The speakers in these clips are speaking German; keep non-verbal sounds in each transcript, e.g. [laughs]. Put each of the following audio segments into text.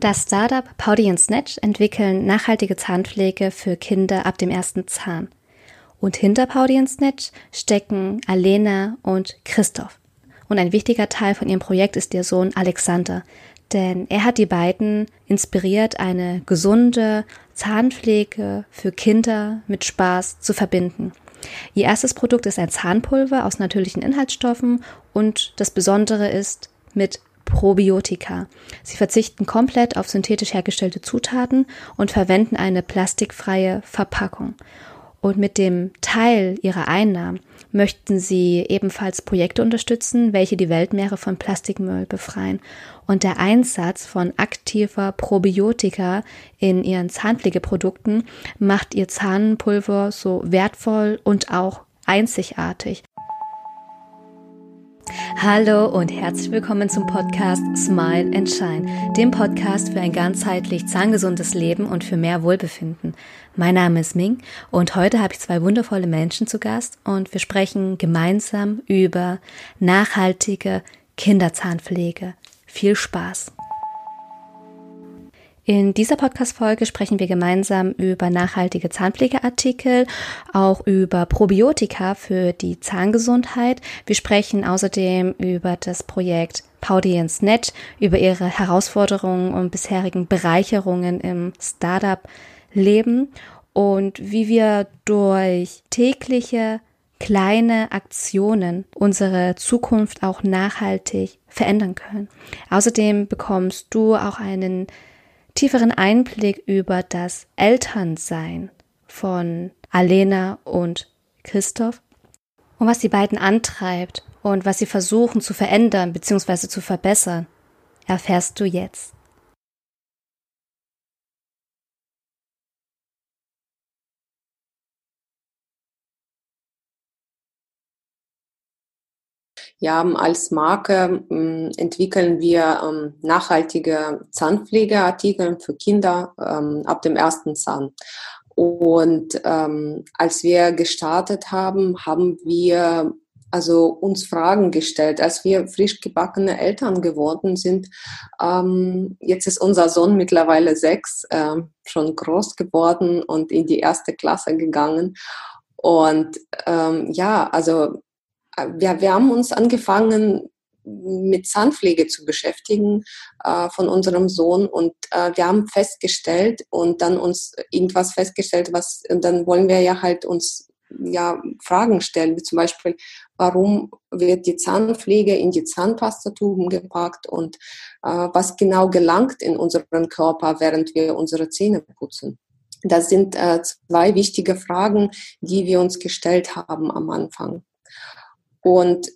Das Startup Powdy Snatch entwickeln nachhaltige Zahnpflege für Kinder ab dem ersten Zahn. Und hinter Powdy Snatch stecken Alena und Christoph. Und ein wichtiger Teil von ihrem Projekt ist ihr Sohn Alexander, denn er hat die beiden inspiriert, eine gesunde Zahnpflege für Kinder mit Spaß zu verbinden. Ihr erstes Produkt ist ein Zahnpulver aus natürlichen Inhaltsstoffen und das Besondere ist mit Probiotika. Sie verzichten komplett auf synthetisch hergestellte Zutaten und verwenden eine plastikfreie Verpackung. Und mit dem Teil ihrer Einnahmen möchten sie ebenfalls Projekte unterstützen, welche die Weltmeere von Plastikmüll befreien. Und der Einsatz von aktiver Probiotika in ihren Zahnpflegeprodukten macht ihr Zahnpulver so wertvoll und auch einzigartig. Hallo und herzlich willkommen zum Podcast Smile and Shine, dem Podcast für ein ganzheitlich zahngesundes Leben und für mehr Wohlbefinden. Mein Name ist Ming und heute habe ich zwei wundervolle Menschen zu Gast und wir sprechen gemeinsam über nachhaltige Kinderzahnpflege. Viel Spaß! In dieser Podcast-Folge sprechen wir gemeinsam über nachhaltige Zahnpflegeartikel, auch über Probiotika für die Zahngesundheit. Wir sprechen außerdem über das Projekt Paudians Net, über ihre Herausforderungen und bisherigen Bereicherungen im Startup-Leben und wie wir durch tägliche kleine Aktionen unsere Zukunft auch nachhaltig verändern können. Außerdem bekommst du auch einen tieferen Einblick über das Elternsein von Alena und Christoph und was die beiden antreibt und was sie versuchen zu verändern bzw. zu verbessern, erfährst du jetzt. Ja, als Marke äh, entwickeln wir ähm, nachhaltige Zahnpflegeartikel für Kinder ähm, ab dem ersten Zahn. Und ähm, als wir gestartet haben, haben wir also uns Fragen gestellt, als wir frisch gebackene Eltern geworden sind. Ähm, jetzt ist unser Sohn mittlerweile sechs, äh, schon groß geworden und in die erste Klasse gegangen. Und ähm, ja, also wir, wir haben uns angefangen, mit Zahnpflege zu beschäftigen äh, von unserem Sohn und äh, wir haben festgestellt und dann uns irgendwas festgestellt, was dann wollen wir ja halt uns ja Fragen stellen, wie zum Beispiel, warum wird die Zahnpflege in die Zahnpastatuben gepackt und äh, was genau gelangt in unseren Körper, während wir unsere Zähne putzen. Das sind äh, zwei wichtige Fragen, die wir uns gestellt haben am Anfang. Und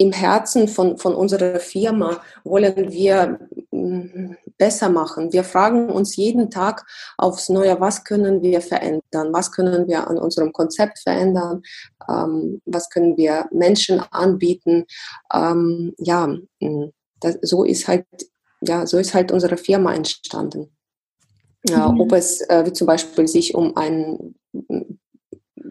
im Herzen von, von unserer Firma wollen wir mm, besser machen. Wir fragen uns jeden Tag aufs Neue, was können wir verändern? Was können wir an unserem Konzept verändern? Ähm, was können wir Menschen anbieten? Ähm, ja, mm, das, so ist halt, ja, so ist halt unsere Firma entstanden. Ja, mhm. Ob es äh, wie zum Beispiel sich um ein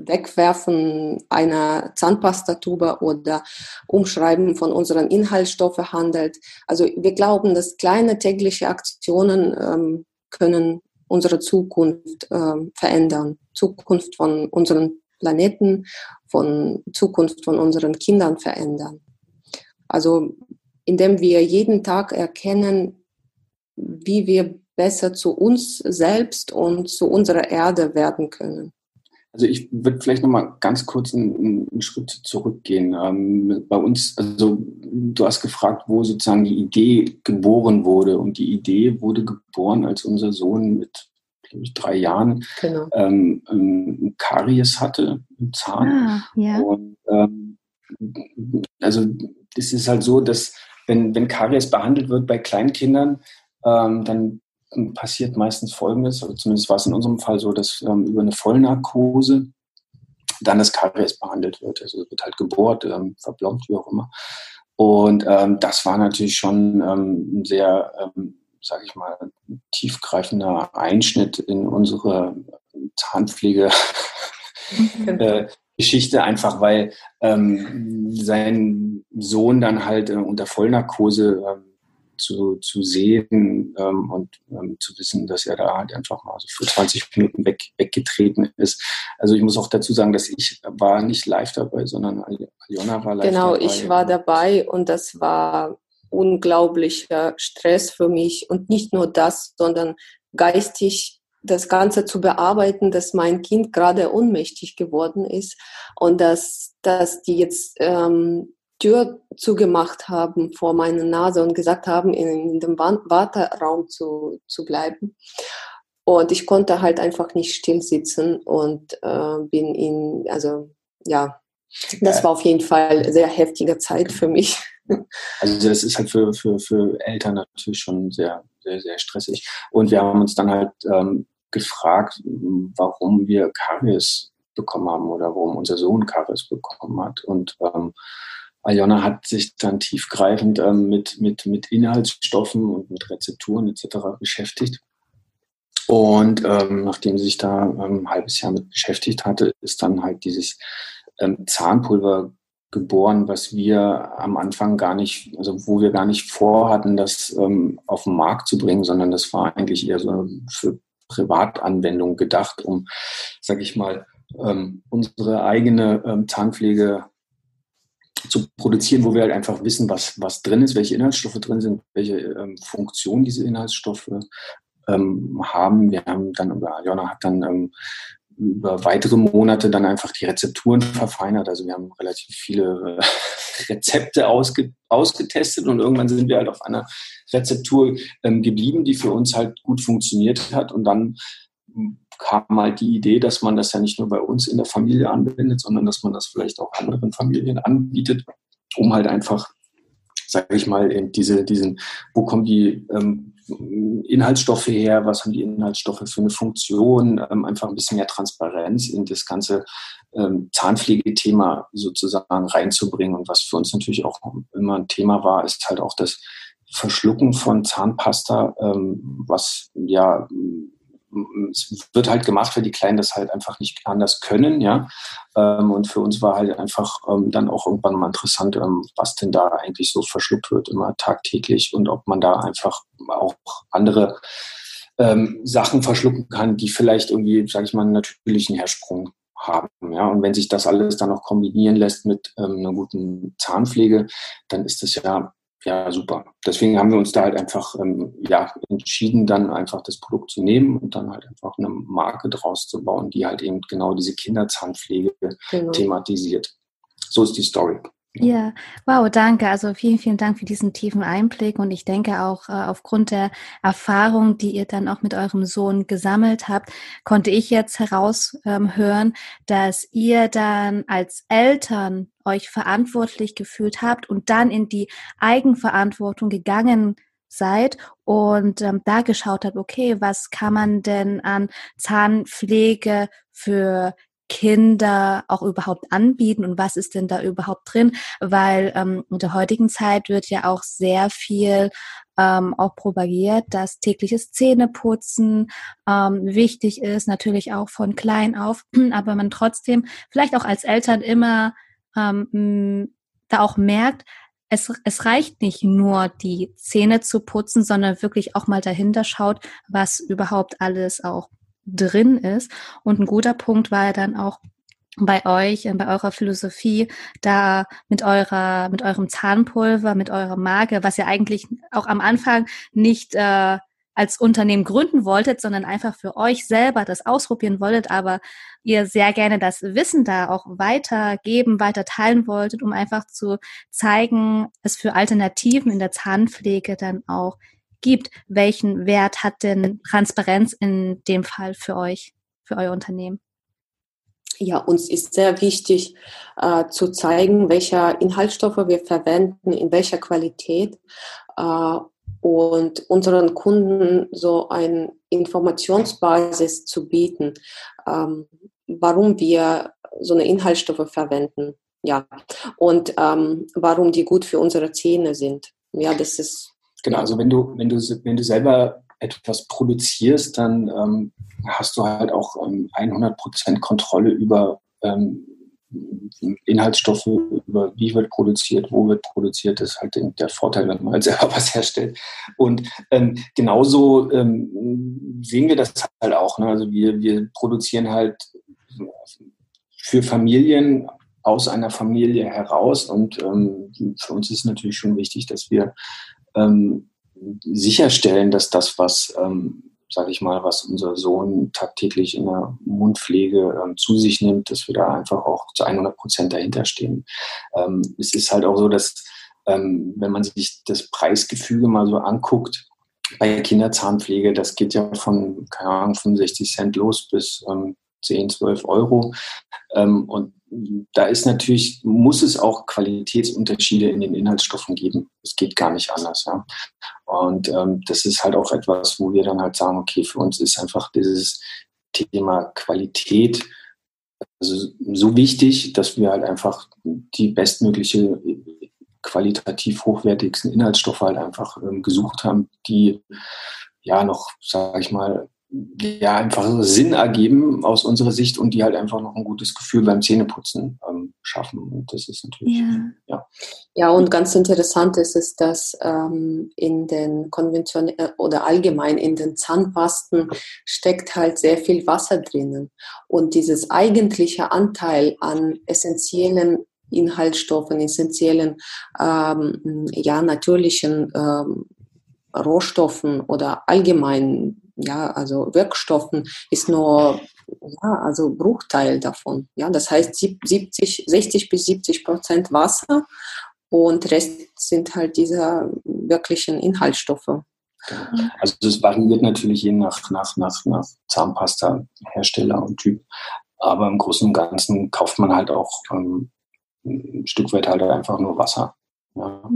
Wegwerfen einer Zahnpastatube oder Umschreiben von unseren Inhaltsstoffen handelt. Also wir glauben, dass kleine tägliche Aktionen ähm, können unsere Zukunft ähm, verändern. Zukunft von unserem Planeten, von Zukunft von unseren Kindern verändern. Also indem wir jeden Tag erkennen, wie wir besser zu uns selbst und zu unserer Erde werden können. Also ich würde vielleicht noch mal ganz kurz einen, einen Schritt zurückgehen. Ähm, bei uns, also du hast gefragt, wo sozusagen die Idee geboren wurde. Und die Idee wurde geboren, als unser Sohn mit, glaube ich, drei Jahren genau. ähm, ähm, Karies hatte im Zahn. Ah, ja. Und ähm, also es ist halt so, dass wenn, wenn Karies behandelt wird bei Kleinkindern, ähm, dann passiert meistens Folgendes, oder zumindest war es in unserem Fall so, dass ähm, über eine Vollnarkose dann das Karies behandelt wird. Also es wird halt gebohrt, ähm, verblombt, wie auch immer. Und ähm, das war natürlich schon ähm, ein sehr, ähm, sage ich mal, tiefgreifender Einschnitt in unsere Zahnpflege. Mhm. äh, Geschichte, einfach weil ähm, sein Sohn dann halt äh, unter Vollnarkose ähm, zu, zu sehen ähm, und ähm, zu wissen, dass er da halt einfach mal so für 20 Minuten weg, weggetreten ist. Also ich muss auch dazu sagen, dass ich war nicht live dabei, sondern Aljona war live genau, dabei. Genau, ich war dabei und das war unglaublicher Stress für mich und nicht nur das, sondern geistig das Ganze zu bearbeiten, dass mein Kind gerade ohnmächtig geworden ist und dass, dass die jetzt ähm, Tür zugemacht haben vor meiner Nase und gesagt haben, in, dem Warteraum zu, zu bleiben. Und ich konnte halt einfach nicht still sitzen und äh, bin in, also ja, das war auf jeden Fall eine sehr heftige Zeit für mich. Also das ist halt für, für, für Eltern natürlich schon sehr, sehr, sehr stressig. Und wir haben uns dann halt ähm, gefragt, warum wir Karies bekommen haben oder warum unser Sohn Karies bekommen hat. Und ähm, Aljona hat sich dann tiefgreifend ähm, mit, mit, mit Inhaltsstoffen und mit Rezepturen etc. beschäftigt. Und ähm, nachdem sie sich da ähm, ein halbes Jahr mit beschäftigt hatte, ist dann halt dieses ähm, Zahnpulver geboren, was wir am Anfang gar nicht, also wo wir gar nicht vorhatten, das ähm, auf den Markt zu bringen, sondern das war eigentlich eher so für Privatanwendung gedacht, um, sag ich mal, ähm, unsere eigene Zahnpflege zu produzieren, wo wir halt einfach wissen, was, was drin ist, welche Inhaltsstoffe drin sind, welche ähm, Funktion diese Inhaltsstoffe ähm, haben. Wir haben dann, Jona hat dann ähm, über weitere Monate dann einfach die Rezepturen verfeinert. Also wir haben relativ viele äh, [laughs] Rezepte ausge, ausgetestet und irgendwann sind wir halt auf einer Rezeptur ähm, geblieben, die für uns halt gut funktioniert hat und dann kam halt die Idee, dass man das ja nicht nur bei uns in der Familie anwendet, sondern dass man das vielleicht auch anderen Familien anbietet, um halt einfach, sage ich mal, eben diese, diesen, wo kommen die ähm, Inhaltsstoffe her, was haben die Inhaltsstoffe für eine Funktion, ähm, einfach ein bisschen mehr Transparenz in das ganze ähm, Zahnpflegethema sozusagen reinzubringen. Und was für uns natürlich auch immer ein Thema war, ist halt auch das Verschlucken von Zahnpasta, ähm, was ja es wird halt gemacht, weil die Kleinen das halt einfach nicht anders können, ja. Ähm, und für uns war halt einfach ähm, dann auch irgendwann mal interessant, ähm, was denn da eigentlich so verschluckt wird, immer tagtäglich und ob man da einfach auch andere Sachen verschlucken kann, die vielleicht irgendwie, sage ich mal, einen natürlichen Hersprung haben. Ja, und wenn sich das alles dann noch kombinieren lässt mit ähm, einer guten Zahnpflege, dann ist das ja ja, super. Deswegen haben wir uns da halt einfach ähm, ja, entschieden, dann einfach das Produkt zu nehmen und dann halt einfach eine Marke draus zu bauen, die halt eben genau diese Kinderzahnpflege genau. thematisiert. So ist die Story. Ja, wow, danke. Also vielen, vielen Dank für diesen tiefen Einblick. Und ich denke auch äh, aufgrund der Erfahrung, die ihr dann auch mit eurem Sohn gesammelt habt, konnte ich jetzt heraushören, ähm, dass ihr dann als Eltern euch verantwortlich gefühlt habt und dann in die Eigenverantwortung gegangen seid und ähm, da geschaut habt, okay, was kann man denn an Zahnpflege für Kinder auch überhaupt anbieten und was ist denn da überhaupt drin? Weil ähm, in der heutigen Zeit wird ja auch sehr viel ähm, auch propagiert, dass tägliches Zähneputzen ähm, wichtig ist, natürlich auch von klein auf, [clears throat] aber man trotzdem vielleicht auch als Eltern immer ähm, da auch merkt, es, es reicht nicht nur, die Zähne zu putzen, sondern wirklich auch mal dahinter schaut, was überhaupt alles auch drin ist. Und ein guter Punkt war ja dann auch bei euch, bei eurer Philosophie, da mit eurer, mit eurem Zahnpulver, mit eurer Marke, was ihr eigentlich auch am Anfang nicht äh, als Unternehmen gründen wolltet, sondern einfach für euch selber das ausprobieren wolltet, aber ihr sehr gerne das Wissen da auch weitergeben, weiter teilen wolltet, um einfach zu zeigen, es für Alternativen in der Zahnpflege dann auch gibt. Welchen Wert hat denn Transparenz in dem Fall für euch, für euer Unternehmen? Ja, uns ist sehr wichtig äh, zu zeigen, welche Inhaltsstoffe wir verwenden, in welcher Qualität äh, und unseren Kunden so eine Informationsbasis zu bieten, ähm, warum wir so eine Inhaltsstoffe verwenden, ja, und ähm, warum die gut für unsere Zähne sind. Ja, das ist Genau, also wenn du, wenn du, wenn du selber etwas produzierst, dann ähm, hast du halt auch ähm, 100% Kontrolle über, ähm, Inhaltsstoffe, über wie wird produziert, wo wird produziert, das ist halt der Vorteil, wenn man halt [laughs] selber was herstellt. Und ähm, genauso ähm, sehen wir das halt auch. Ne? Also wir, wir produzieren halt für Familien aus einer Familie heraus und ähm, für uns ist natürlich schon wichtig, dass wir ähm, sicherstellen, dass das, was ähm, sage ich mal, was unser Sohn tagtäglich in der Mundpflege ähm, zu sich nimmt, dass wir da einfach auch zu 100 Prozent dahinter stehen. Ähm, es ist halt auch so, dass ähm, wenn man sich das Preisgefüge mal so anguckt, bei Kinderzahnpflege, das geht ja von, keine Ahnung, 65 Cent los bis ähm, 10, 12 Euro. Ähm, und da ist natürlich, muss es auch Qualitätsunterschiede in den Inhaltsstoffen geben. Es geht gar nicht anders. Ja. Und ähm, das ist halt auch etwas, wo wir dann halt sagen, okay, für uns ist einfach dieses Thema Qualität also so wichtig, dass wir halt einfach die bestmögliche qualitativ hochwertigsten Inhaltsstoffe halt einfach ähm, gesucht haben, die ja noch, sage ich mal, ja einfach Sinn ergeben aus unserer Sicht und die halt einfach noch ein gutes Gefühl beim Zähneputzen ähm, schaffen. Und das ist natürlich, ja. ja. Ja, und ganz interessant ist es, dass ähm, in den konventionellen äh, oder allgemein in den Zahnpasten steckt halt sehr viel Wasser drinnen. Und dieses eigentliche Anteil an essentiellen Inhaltsstoffen, essentiellen, ähm, ja, natürlichen ähm, Rohstoffen oder allgemein ja, also Wirkstoffen ist nur ja, also Bruchteil davon. Ja, das heißt 70, 60 bis 70 Prozent Wasser und Rest sind halt diese wirklichen Inhaltsstoffe. Also das variiert natürlich je nach, nach, nach, nach Zahnpasta-Hersteller und Typ. Aber im Großen und Ganzen kauft man halt auch ähm, ein Stück weit halt einfach nur Wasser.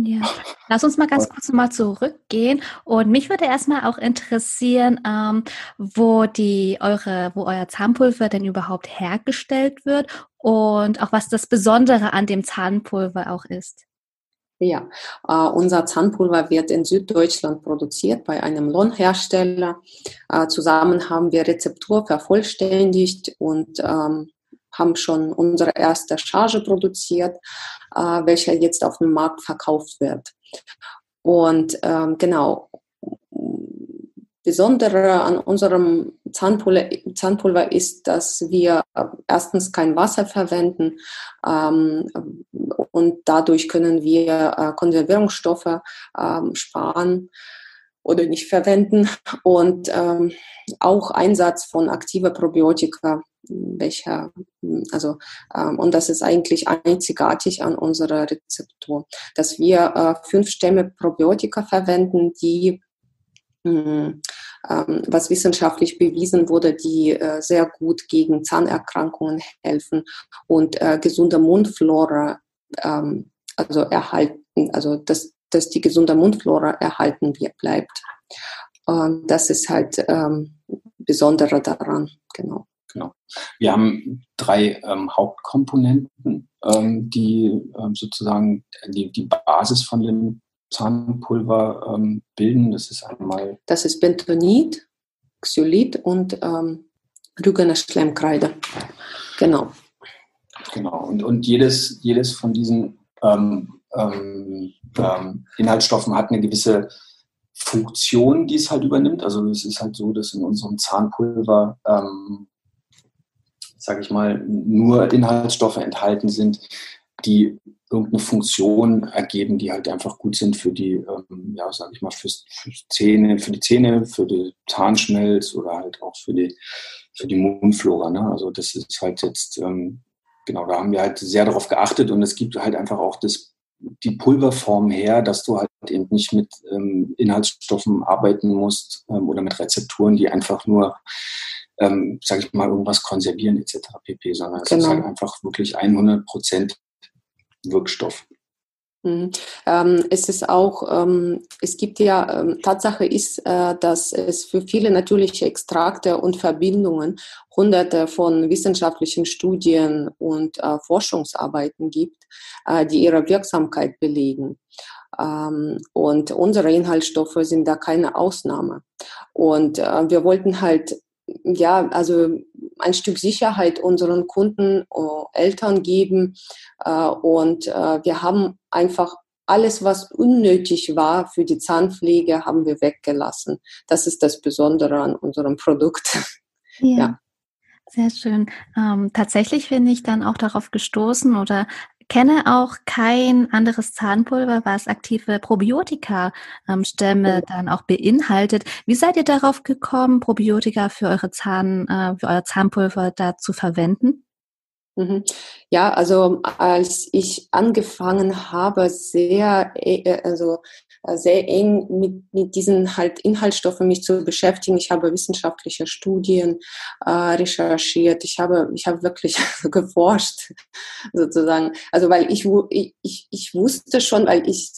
Ja. Lass uns mal ganz kurz mal zurückgehen. Und mich würde erstmal auch interessieren, ähm, wo die eure, wo euer Zahnpulver denn überhaupt hergestellt wird und auch was das Besondere an dem Zahnpulver auch ist. Ja, äh, unser Zahnpulver wird in Süddeutschland produziert bei einem Lohnhersteller. Äh, zusammen haben wir Rezeptur vervollständigt und ähm, haben schon unsere erste Charge produziert, äh, welche jetzt auf dem Markt verkauft wird. Und ähm, genau, Besondere an unserem Zahnpulver, ist, dass wir erstens kein Wasser verwenden ähm, und dadurch können wir äh, Konservierungsstoffe ähm, sparen oder nicht verwenden und ähm, auch Einsatz von aktiver Probiotika welcher, also, ähm, und das ist eigentlich einzigartig an unserer Rezeptur, dass wir äh, fünf Stämme Probiotika verwenden, die ähm, was wissenschaftlich bewiesen wurde, die äh, sehr gut gegen Zahnerkrankungen helfen und äh, gesunde Mundflora ähm, also erhalten, also dass, dass die gesunde Mundflora erhalten bleibt. Und das ist halt ähm, Besondere daran, genau. Genau. Wir haben drei ähm, Hauptkomponenten, ähm, die ähm, sozusagen die, die Basis von dem Zahnpulver ähm, bilden. Das ist einmal. Das ist Bentonit, Xylit und ähm, Rügener Schlemmkreide. Genau. Genau. Und, und jedes, jedes von diesen ähm, Inhaltsstoffen hat eine gewisse Funktion, die es halt übernimmt. Also es ist halt so, dass in unserem Zahnpulver ähm, sage ich mal, nur Inhaltsstoffe enthalten sind, die irgendeine Funktion ergeben, die halt einfach gut sind für die, ähm, ja, sage ich mal, fürs, für Zähne, für die Zähne, für die Zahnschmelz oder halt auch für die, für die Mundflora. Ne? Also das ist halt jetzt, ähm, genau, da haben wir halt sehr darauf geachtet und es gibt halt einfach auch das, die Pulverform her, dass du halt eben nicht mit ähm, Inhaltsstoffen arbeiten musst ähm, oder mit Rezepturen, die einfach nur ähm, sage ich mal, irgendwas konservieren etc. pp., sondern es ist halt genau. einfach wirklich 100 Prozent Wirkstoff. Mhm. Ähm, es ist auch, ähm, es gibt ja, ähm, Tatsache ist, äh, dass es für viele natürliche Extrakte und Verbindungen hunderte von wissenschaftlichen Studien und äh, Forschungsarbeiten gibt, äh, die ihre Wirksamkeit belegen. Ähm, und unsere Inhaltsstoffe sind da keine Ausnahme. Und äh, wir wollten halt ja, also ein Stück Sicherheit unseren Kunden, uh, Eltern geben. Uh, und uh, wir haben einfach alles, was unnötig war für die Zahnpflege, haben wir weggelassen. Das ist das Besondere an unserem Produkt. [laughs] Ja. ja. Sehr schön. Ähm, tatsächlich bin ich dann auch darauf gestoßen oder kenne auch kein anderes Zahnpulver, was aktive Probiotika-Stämme ähm, dann auch beinhaltet. Wie seid ihr darauf gekommen, Probiotika für eure Zahn, äh, für euer Zahnpulver da zu verwenden? Mhm. Ja, also als ich angefangen habe, sehr, äh, also äh, sehr eng mit, mit diesen halt Inhaltsstoffen mich zu beschäftigen. Ich habe wissenschaftliche Studien äh, recherchiert. Ich habe, ich habe wirklich [laughs] geforscht, sozusagen. Also weil ich, ich, ich wusste schon, weil ich,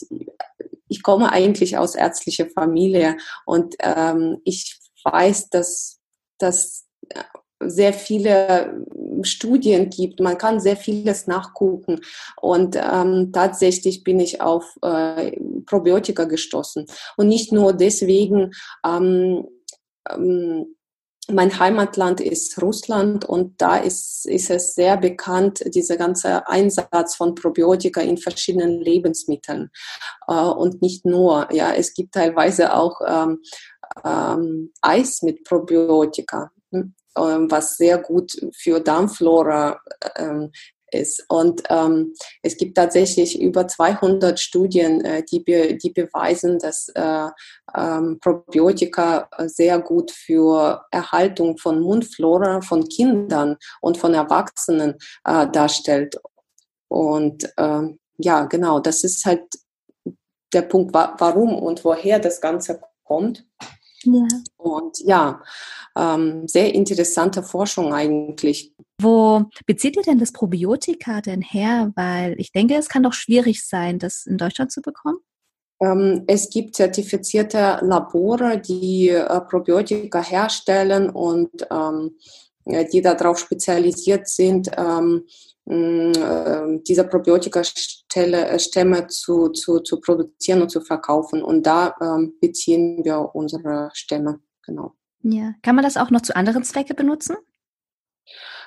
ich komme eigentlich aus ärztlicher Familie und ähm, ich weiß, dass, dass sehr viele Studien gibt. Man kann sehr vieles nachgucken. Und ähm, tatsächlich bin ich auf äh, Probiotika gestoßen. Und nicht nur deswegen, ähm, ähm, mein Heimatland ist Russland und da ist, ist es sehr bekannt, dieser ganze Einsatz von Probiotika in verschiedenen Lebensmitteln. Äh, und nicht nur, ja, es gibt teilweise auch ähm, ähm, Eis mit Probiotika. Hm? Ähm, was sehr gut für Darmflora ähm, ist. Und ähm, es gibt tatsächlich über 200 Studien, äh, die, be die beweisen, dass äh, Probiotika sehr gut für Erhaltung von Mundflora von Kindern und von Erwachsenen äh, darstellt. Und ja, genau, das ist halt der Punkt, wa warum und woher das Ganze kommt. Ja. Und ja, ähm, sehr interessante Forschung eigentlich. Wo bezieht ihr denn das Probiotika denn her? Weil ich denke, es kann doch schwierig sein, das in Deutschland zu bekommen. Ähm, es gibt zertifizierte Labore, die äh, Probiotika herstellen und ähm, die darauf spezialisiert sind, ähm, äh, diese Probiotika-Stämme äh, zu, zu, zu produzieren und zu verkaufen. Und da ähm, beziehen wir unsere Stämme, genau. Ja, kann man das auch noch zu anderen Zwecken benutzen?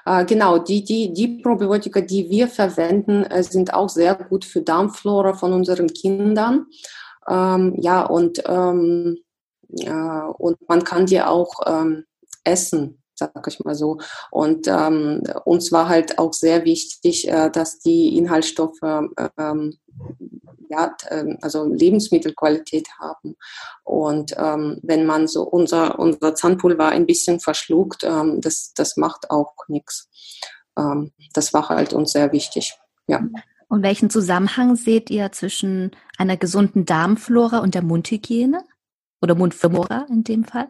Äh, genau, die, die, die Probiotika, die wir verwenden, äh, sind auch sehr gut für Darmflora von unseren Kindern. Ähm, ja, und, ähm, ja, und man kann die auch ähm, essen sag ich mal so. Und ähm, uns war halt auch sehr wichtig, äh, dass die Inhaltsstoffe ähm, ja, ähm, also Lebensmittelqualität haben. Und ähm, wenn man so unser, unser Zahnpulver ein bisschen verschluckt, ähm, das, das macht auch nichts. Ähm, das war halt uns sehr wichtig. Ja. Und welchen Zusammenhang seht ihr zwischen einer gesunden Darmflora und der Mundhygiene? Oder Mundflora in dem Fall?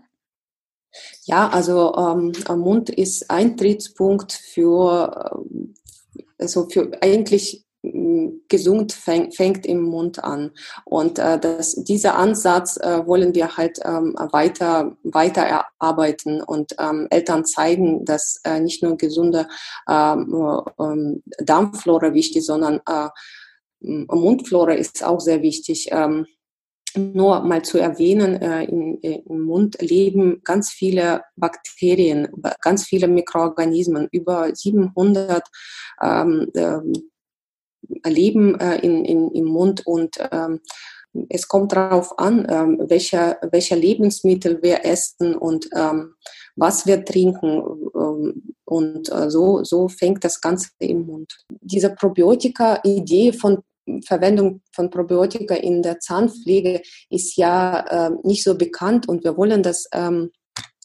Ja, also ähm, Mund ist Eintrittspunkt für, äh, also für eigentlich mm, gesund fängt, fängt im Mund an. Und äh, das, dieser Ansatz äh, wollen wir halt ähm, weiter, weiter erarbeiten und ähm, Eltern zeigen, dass äh, nicht nur gesunde ähm, ähm Darmflora wichtig, ist, sondern äh, Mundflora ist auch sehr wichtig. Ähm, nur mal zu erwähnen, äh, in, äh, im Mund leben ganz viele Bakterien, ganz viele Mikroorganismen, über 700 ähm, äh, leben äh, in, in, im Mund und ähm, es kommt darauf an, ähm, welche, welche Lebensmittel wir essen und ähm, was wir trinken. Ähm, und äh, so, so fängt das Ganze im Mund. Diese Probiotika-Idee von Verwendung von Probiotika in der Zahnpflege ist ja äh, nicht so bekannt und wir wollen das, ähm,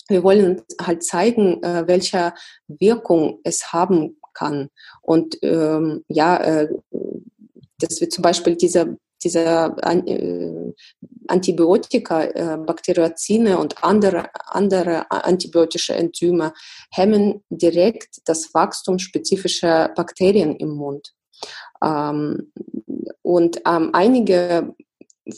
wir wollen halt zeigen, äh, welche Wirkung es haben kann. Und ähm, ja, äh, dass wir zum Beispiel diese diese äh, Antibiotika, äh, Bakteriozine und andere, andere antibiotische Enzyme hemmen direkt das Wachstum spezifischer Bakterien im Mund. Ähm, und ähm, einige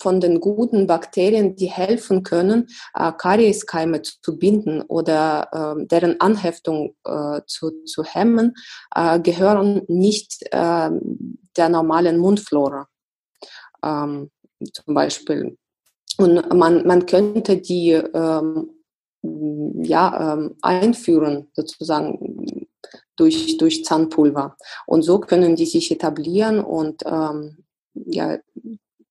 von den guten Bakterien, die helfen können, äh, Karieskeime zu binden oder äh, deren Anheftung äh, zu, zu hemmen, äh, gehören nicht äh, der normalen Mundflora. Ähm, zum Beispiel. Und man, man könnte die ähm, ja, ähm, einführen, sozusagen durch, durch Zahnpulver. Und so können die sich etablieren und ähm, ja,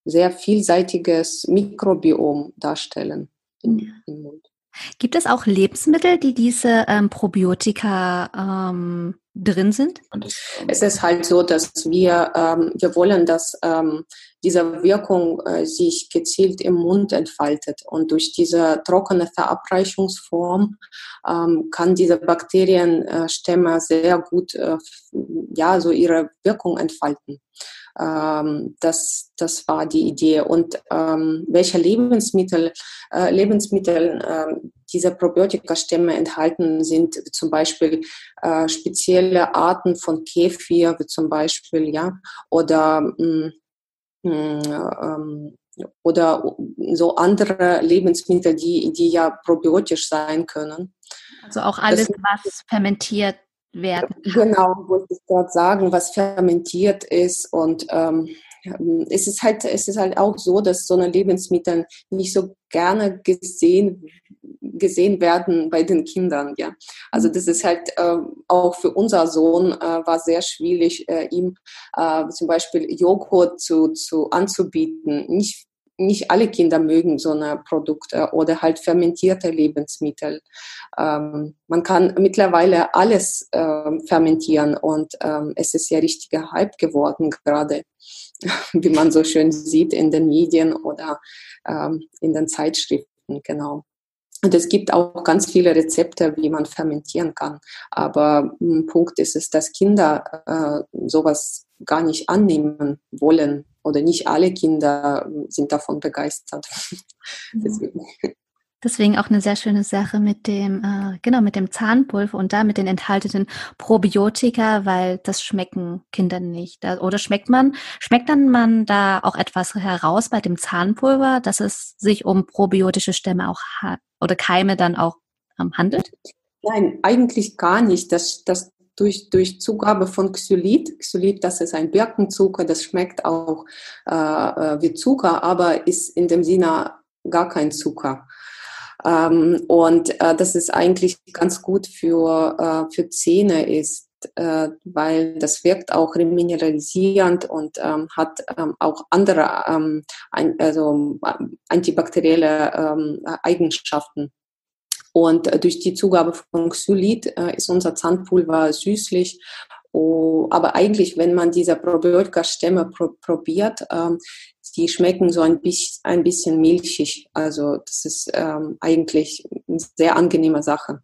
sehr vielseitiges Mikrobiom darstellen im, im Mund. Gibt es auch Lebensmittel, die diese ähm, Probiotika ähm, drin sind? Es ist halt so, dass wir, ähm, wir wollen, dass ähm, diese Wirkung äh, sich gezielt im Mund entfaltet. Und durch diese trockene Verabreichungsform ähm, kann diese Bakterienstämme sehr gut äh, ja, so ihre Wirkung entfalten. Ähm, das, das war die Idee. Und ähm, welche Lebensmittel, äh, Lebensmittel äh, diese Probiotika-Stämme enthalten sind, zum Beispiel äh, spezielle Arten von Kefir, wie zum Beispiel, ja, oder mh, mm, mh, mm, ähm, oder so andere Lebensmittel, die, die ja probiotisch sein können. Also auch alles, das, was fermentiert werden. Genau, wollte ich gerade sagen, was fermentiert ist und ähm, es ist halt, es ist halt auch so, dass so eine Lebensmittel nicht so gerne gesehen, gesehen werden bei den Kindern, ja. Also das ist halt äh, auch für unser Sohn äh, war sehr schwierig, äh, ihm äh, zum Beispiel Joghurt zu, zu anzubieten. Nicht nicht alle Kinder mögen so eine Produkte oder halt fermentierte Lebensmittel. Ähm, man kann mittlerweile alles ähm, fermentieren und ähm, es ist ja richtiger Hype geworden gerade, [laughs] wie man so schön sieht in den Medien oder ähm, in den Zeitschriften, genau. Und es gibt auch ganz viele Rezepte, wie man fermentieren kann. Aber ein Punkt ist es, dass Kinder äh, sowas gar nicht annehmen wollen oder nicht alle Kinder sind davon begeistert. [laughs] Deswegen. Deswegen auch eine sehr schöne Sache mit dem, äh, genau, mit dem Zahnpulver und da mit den enthaltenen Probiotika, weil das schmecken Kinder nicht. Oder schmeckt man, schmeckt dann man da auch etwas heraus bei dem Zahnpulver, dass es sich um probiotische Stämme auch oder Keime dann auch ähm, handelt? Nein, eigentlich gar nicht. Das, das durch, durch Zugabe von Xylit. Xylit, das ist ein Birkenzucker, das schmeckt auch äh, äh, wie Zucker, aber ist in dem Sinne gar kein Zucker. Ähm, und äh, das ist eigentlich ganz gut für, äh, für Zähne ist, äh, weil das wirkt auch remineralisierend und ähm, hat ähm, auch andere ähm, ein, also, antibakterielle ähm, Eigenschaften. Und äh, durch die Zugabe von Xylit äh, ist unser Zahnpulver süßlich. Oh, aber eigentlich, wenn man diese Probiotika-Stämme pro probiert, ähm, die schmecken so ein bisschen, ein bisschen milchig. Also das ist ähm, eigentlich eine sehr angenehme Sache.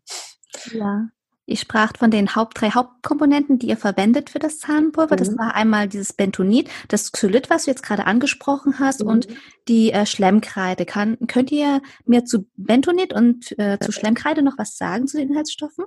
Ja. Ich sprach von den Haupt, drei Hauptkomponenten, die ihr verwendet für das Zahnpulver. Mhm. Das war einmal dieses Bentonit, das Xylit, was du jetzt gerade angesprochen hast, mhm. und die äh, Schlemmkreide. Kann, könnt ihr mir zu Bentonit und äh, zu Schlemmkreide noch was sagen zu den Inhaltsstoffen?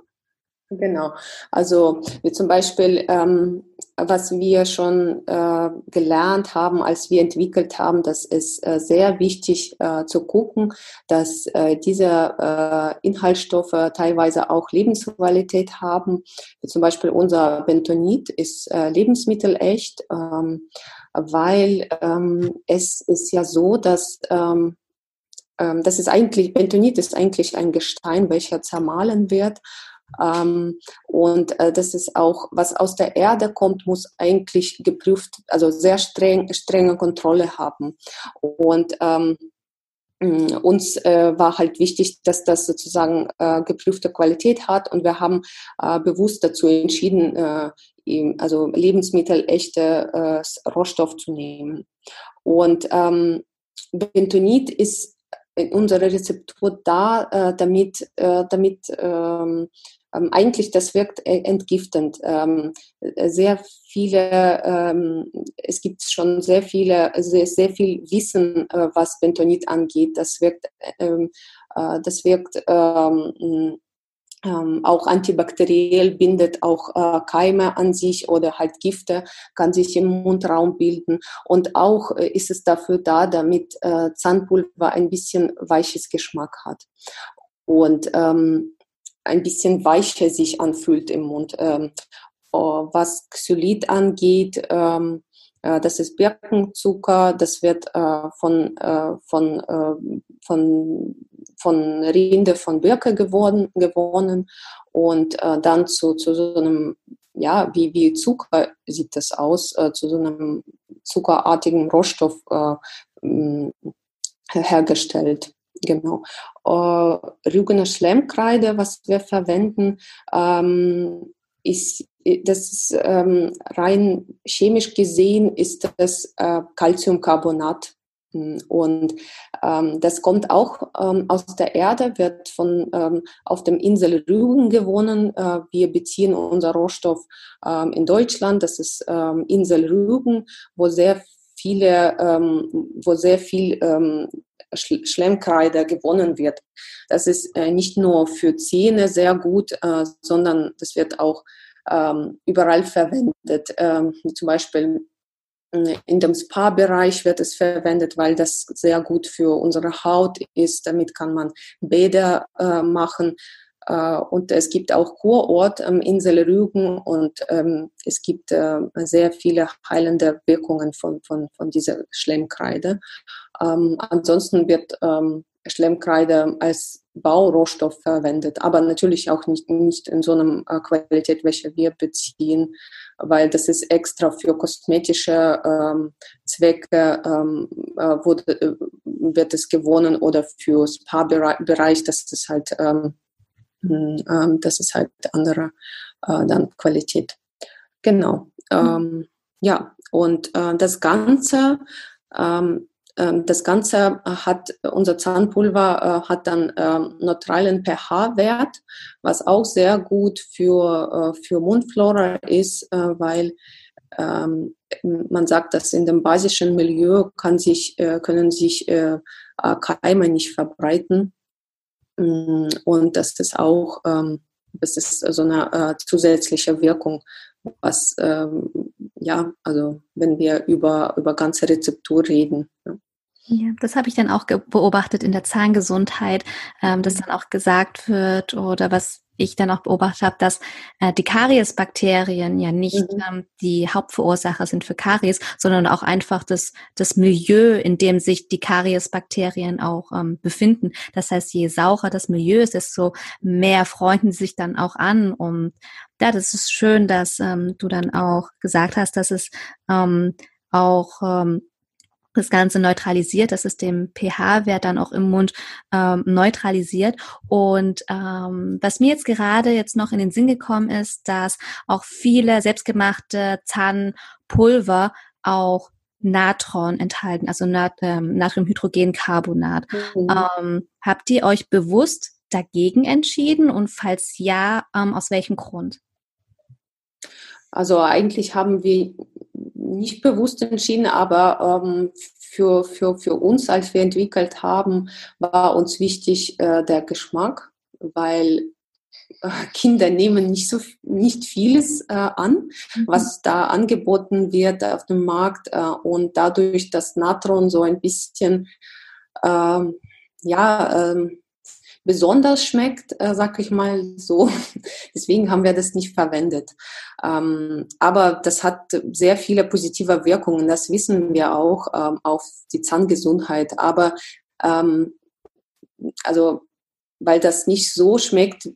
Genau. Also wie zum Beispiel, ähm, was wir schon äh, gelernt haben, als wir entwickelt haben, dass es äh, sehr wichtig äh, zu gucken, dass äh, diese äh, Inhaltsstoffe teilweise auch Lebensqualität haben. Wie zum Beispiel unser Bentonit ist äh, lebensmittelecht, ähm, weil ähm, es ist ja so, dass ähm, ähm das ist eigentlich, Bentonit ist eigentlich ein Gestein, welcher zermahlen wird ähm, und äh, das ist auch, was aus der Erde kommt, muss eigentlich geprüft, also sehr streng, strenge Kontrolle haben. Und ähm, mm, uns äh, war halt wichtig, dass das sozusagen äh, geprüfte Qualität hat und wir haben äh, bewusst dazu entschieden, äh, also Lebensmittel echte äh, Rohstoff zu nehmen. Und ähm, Bentonit ist unsere Rezeptur da, äh, damit, äh, damit ähm, ähm, eigentlich das wirkt äh, entgiftend. Ähm, sehr viele, ähm, es gibt schon sehr viele, sehr, sehr viel Wissen, äh, was Bentonit angeht. Das wirkt, ähm, äh, das wirkt ähm, auch antibakteriell, bindet auch äh, Keime an sich oder halt Gifte, kann sich im Mundraum bilden. Und auch äh, ist es dafür da, damit äh, Zahnpulver ein bisschen weiches Geschmack hat. Und ähm, ein bisschen weicher sich anfühlt im Mund. Ähm, oh, was Xylit angeht, ähm, äh, das ist Birkenzucker, das wird äh, von, äh, von, äh, von von Rinde von Birke geworden, gewonnen und äh, dann zu, zu so einem, ja, wie, wie Zucker sieht das aus, äh, zu so einem zuckerartigen Rohstoff äh, hergestellt. Genau. Äh, Rügener Schlemmkreide, was wir verwenden, ähm, ist, das ist ähm, rein chemisch gesehen, ist das äh, Calciumcarbonat. Und ähm, das kommt auch ähm, aus der Erde, wird von ähm, auf dem Insel Rügen gewonnen. Äh, wir beziehen unser Rohstoff ähm, in Deutschland. Das ist ähm, Insel Rügen, wo sehr viele, ähm, wo sehr viel ähm, Schlemmkreide gewonnen wird. Das ist äh, nicht nur für Zähne sehr gut, äh, sondern das wird auch ähm, überall verwendet. Ähm, zum Beispiel äh, in dem Spa-Bereich wird es verwendet, weil das sehr gut für unsere Haut ist. Damit kann man Bäder äh, machen. Äh, und es gibt auch Kurort am Insel Rügen und ähm, es gibt äh, sehr viele heilende Wirkungen von, von, von dieser Schlemmkreide. Ähm, ansonsten wird ähm, Schlemmkreide als Baurohstoff verwendet, aber natürlich auch nicht, nicht in so einer äh, Qualität, welche wir beziehen, weil das ist extra für kosmetische ähm, Zwecke ähm, äh, wurde, äh, wird es gewonnen oder für Spa-Bereich, das ist halt ähm, hm, ähm, das ist halt andere äh, dann Qualität. Genau. Ähm, ja, und das Ganze ähm, das Ganze hat, unser Zahnpulver äh, hat dann ähm, neutralen pH-Wert, was auch sehr gut für, äh, für Mundflora ist, äh, weil ähm, man sagt, dass in dem basischen Milieu kann sich, können sich Keime nicht verbreiten. Mm, und das ist auch, das ist so eine zusätzliche Wirkung, was, ja, also wenn wir über, über ganze Rezeptur reden. Ja, das habe ich dann auch beobachtet in der Zahngesundheit, ähm, dass mhm. dann auch gesagt wird oder was ich dann auch beobachtet habe, dass äh, die Kariesbakterien ja nicht mhm. ähm, die Hauptverursacher sind für Karies, sondern auch einfach das, das Milieu, in dem sich die Kariesbakterien auch ähm, befinden. Das heißt, je saurer das Milieu ist, desto mehr freunden sie sich dann auch an. Und ja, das ist schön, dass ähm, du dann auch gesagt hast, dass es ähm, auch ähm, das Ganze neutralisiert, dass es dem pH-Wert dann auch im Mund ähm, neutralisiert. Und ähm, was mir jetzt gerade jetzt noch in den Sinn gekommen ist, dass auch viele selbstgemachte Zahnpulver auch Natron enthalten, also Nat ähm, Natriumhydrogencarbonat. Mhm. Ähm, habt ihr euch bewusst dagegen entschieden und falls ja, ähm, aus welchem Grund? Also eigentlich haben wir nicht bewusst entschieden, aber ähm, für, für, für uns, als wir entwickelt haben, war uns wichtig äh, der Geschmack, weil äh, Kinder nehmen nicht so nicht vieles äh, an, mhm. was da angeboten wird auf dem Markt äh, und dadurch, dass Natron so ein bisschen ähm, ja ähm, besonders schmeckt, äh, sag ich mal so. [laughs] Deswegen haben wir das nicht verwendet. Ähm, aber das hat sehr viele positive Wirkungen, das wissen wir auch ähm, auf die Zahngesundheit. Aber ähm, also weil das nicht so schmeckt,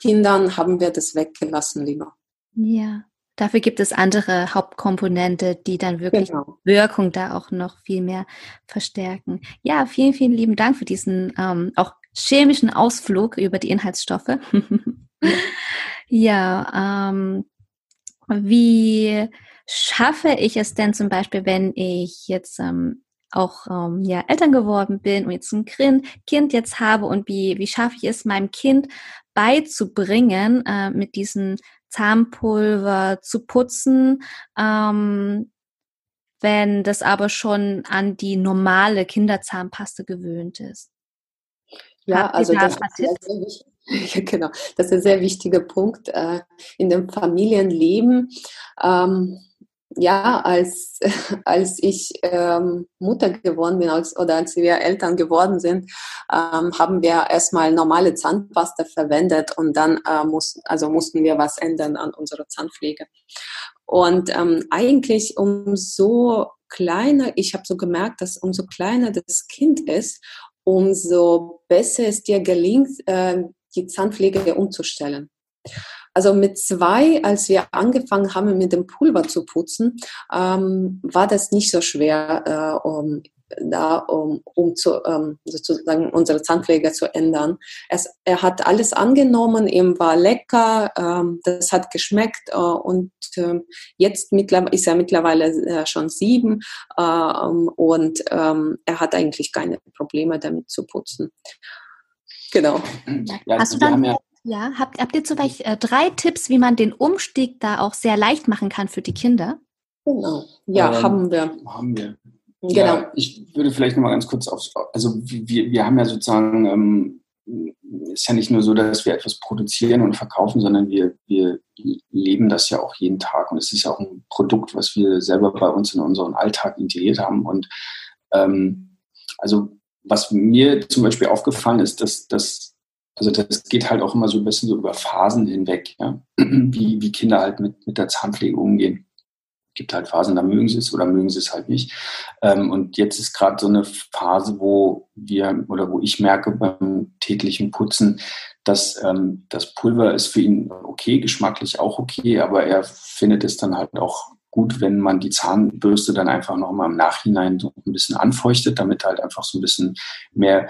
Kindern haben wir das weggelassen lieber. Ja. Dafür gibt es andere Hauptkomponente, die dann wirklich genau. Wirkung da auch noch viel mehr verstärken. Ja, vielen, vielen lieben Dank für diesen ähm, auch chemischen Ausflug über die Inhaltsstoffe. [laughs] ja, ähm, wie schaffe ich es denn zum Beispiel, wenn ich jetzt ähm, auch ähm, ja, Eltern geworden bin und jetzt ein kind, kind jetzt habe und wie, wie schaffe ich es meinem Kind beizubringen, äh, mit diesem Zahnpulver zu putzen, ähm, wenn das aber schon an die normale Kinderzahnpaste gewöhnt ist? Ja, also das ist, ja, [laughs] genau. das ist ein sehr wichtiger Punkt äh, in dem Familienleben. Ähm, ja, als, [laughs] als ich ähm, Mutter geworden bin als, oder als wir Eltern geworden sind, ähm, haben wir erstmal normale Zahnpasta verwendet und dann äh, muss, also mussten wir was ändern an unserer Zahnpflege. Und ähm, eigentlich umso kleiner, ich habe so gemerkt, dass umso kleiner das Kind ist, umso besser es dir gelingt, äh, die Zahnpflege umzustellen. Also mit zwei, als wir angefangen haben, mit dem Pulver zu putzen, ähm, war das nicht so schwer, äh, um, da, um, um zu, ähm, sozusagen unsere Zahnpflege zu ändern. Es, er hat alles angenommen, ihm war lecker, ähm, das hat geschmeckt äh, und äh, jetzt ist er mittlerweile äh, schon sieben ähm, und ähm, er hat eigentlich keine Probleme damit zu putzen. Genau. Ja, Hast du dann ja ja, habt, habt ihr zum Beispiel äh, drei Tipps, wie man den Umstieg da auch sehr leicht machen kann für die Kinder? Genau. Ja, ähm, haben wir. Haben wir. Genau. Ja, ich würde vielleicht noch mal ganz kurz auf, also wir, wir haben ja sozusagen, ähm, ist ja nicht nur so, dass wir etwas produzieren und verkaufen, sondern wir, wir leben das ja auch jeden Tag und es ist ja auch ein Produkt, was wir selber bei uns in unseren Alltag integriert haben und ähm, also was mir zum Beispiel aufgefallen ist, dass, dass also das geht halt auch immer so ein bisschen so über Phasen hinweg, ja? wie, wie Kinder halt mit, mit der Zahnpflege umgehen. Gibt halt Phasen, da mögen sie es oder mögen sie es halt nicht. Ähm, und jetzt ist gerade so eine Phase, wo wir oder wo ich merke beim täglichen Putzen, dass ähm, das Pulver ist für ihn okay, geschmacklich auch okay, aber er findet es dann halt auch gut, wenn man die Zahnbürste dann einfach nochmal im Nachhinein so ein bisschen anfeuchtet, damit halt einfach so ein bisschen mehr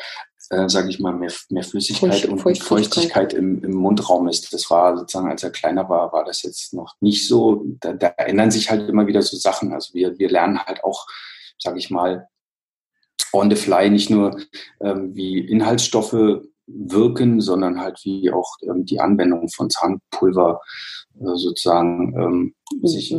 äh, sage ich mal, mehr, mehr Flüssigkeit Feucht, und Feuchtigkeit, Feuchtigkeit im, im, Mundraum ist. Das war sozusagen, als er kleiner war, war das jetzt noch nicht so. Da, da ändern sich halt immer wieder so Sachen. Also wir, wir lernen halt auch, sage ich mal, on the fly nicht nur ähm, wie Inhaltsstoffe wirken, sondern halt wie auch ähm, die Anwendung von Zahnpulver äh, sozusagen ähm,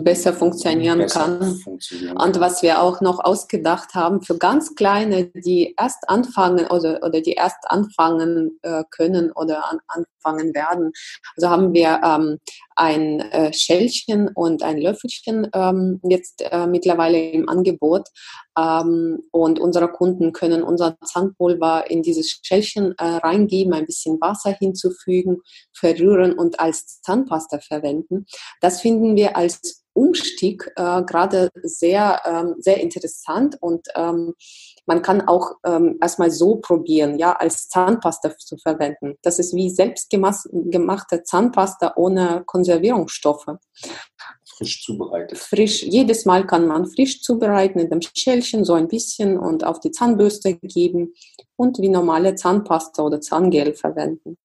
besser funktionieren besser kann. Funktionieren und was wir auch noch ausgedacht haben für ganz kleine, die erst anfangen oder, oder die erst anfangen äh, können oder an, anfangen werden. Also haben wir ähm, ein äh, Schälchen und ein Löffelchen ähm, jetzt äh, mittlerweile im Angebot. Ähm, und unsere Kunden können unser Zahnpulver in dieses Schälchen äh, reingeben, ein bisschen Wasser hinzufügen, verrühren und als Zahnpasta verwenden. Das finden wir als Umstieg äh, gerade sehr, ähm, sehr interessant und ähm, man kann auch ähm, erstmal so probieren, ja, als Zahnpasta zu verwenden. Das ist wie selbstgemachte Zahnpasta ohne Konservierungsstoffe. Frisch zubereitet. Frisch. Jedes Mal kann man frisch zubereiten in dem Schälchen so ein bisschen und auf die Zahnbürste geben und wie normale Zahnpasta oder Zahngel verwenden.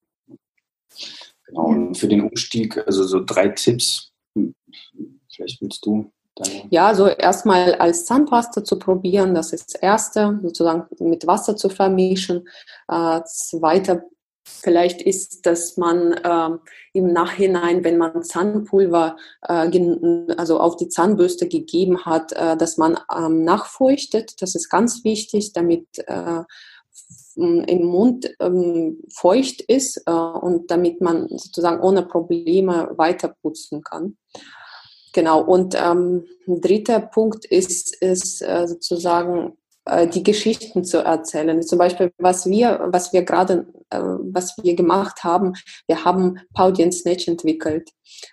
Genau. Und für den Umstieg, also so drei Tipps Vielleicht willst du Deine ja, so erstmal als Zahnpasta zu probieren, das ist das Erste, sozusagen mit Wasser zu vermischen. Äh, zweiter vielleicht ist, dass man äh, im Nachhinein, wenn man Zahnpulver äh, also auf die Zahnbürste gegeben hat, äh, dass man ähm, nachfeuchtet. Das ist ganz wichtig, damit äh, im Mund ähm, feucht ist äh, und damit man sozusagen ohne Probleme weiter putzen kann. Genau, und ähm, ein dritter Punkt ist, ist äh, sozusagen äh, die Geschichten zu erzählen. Zum Beispiel, was wir, was wir gerade, äh, was wir gemacht haben, wir haben Paudi und Snatch entwickelt.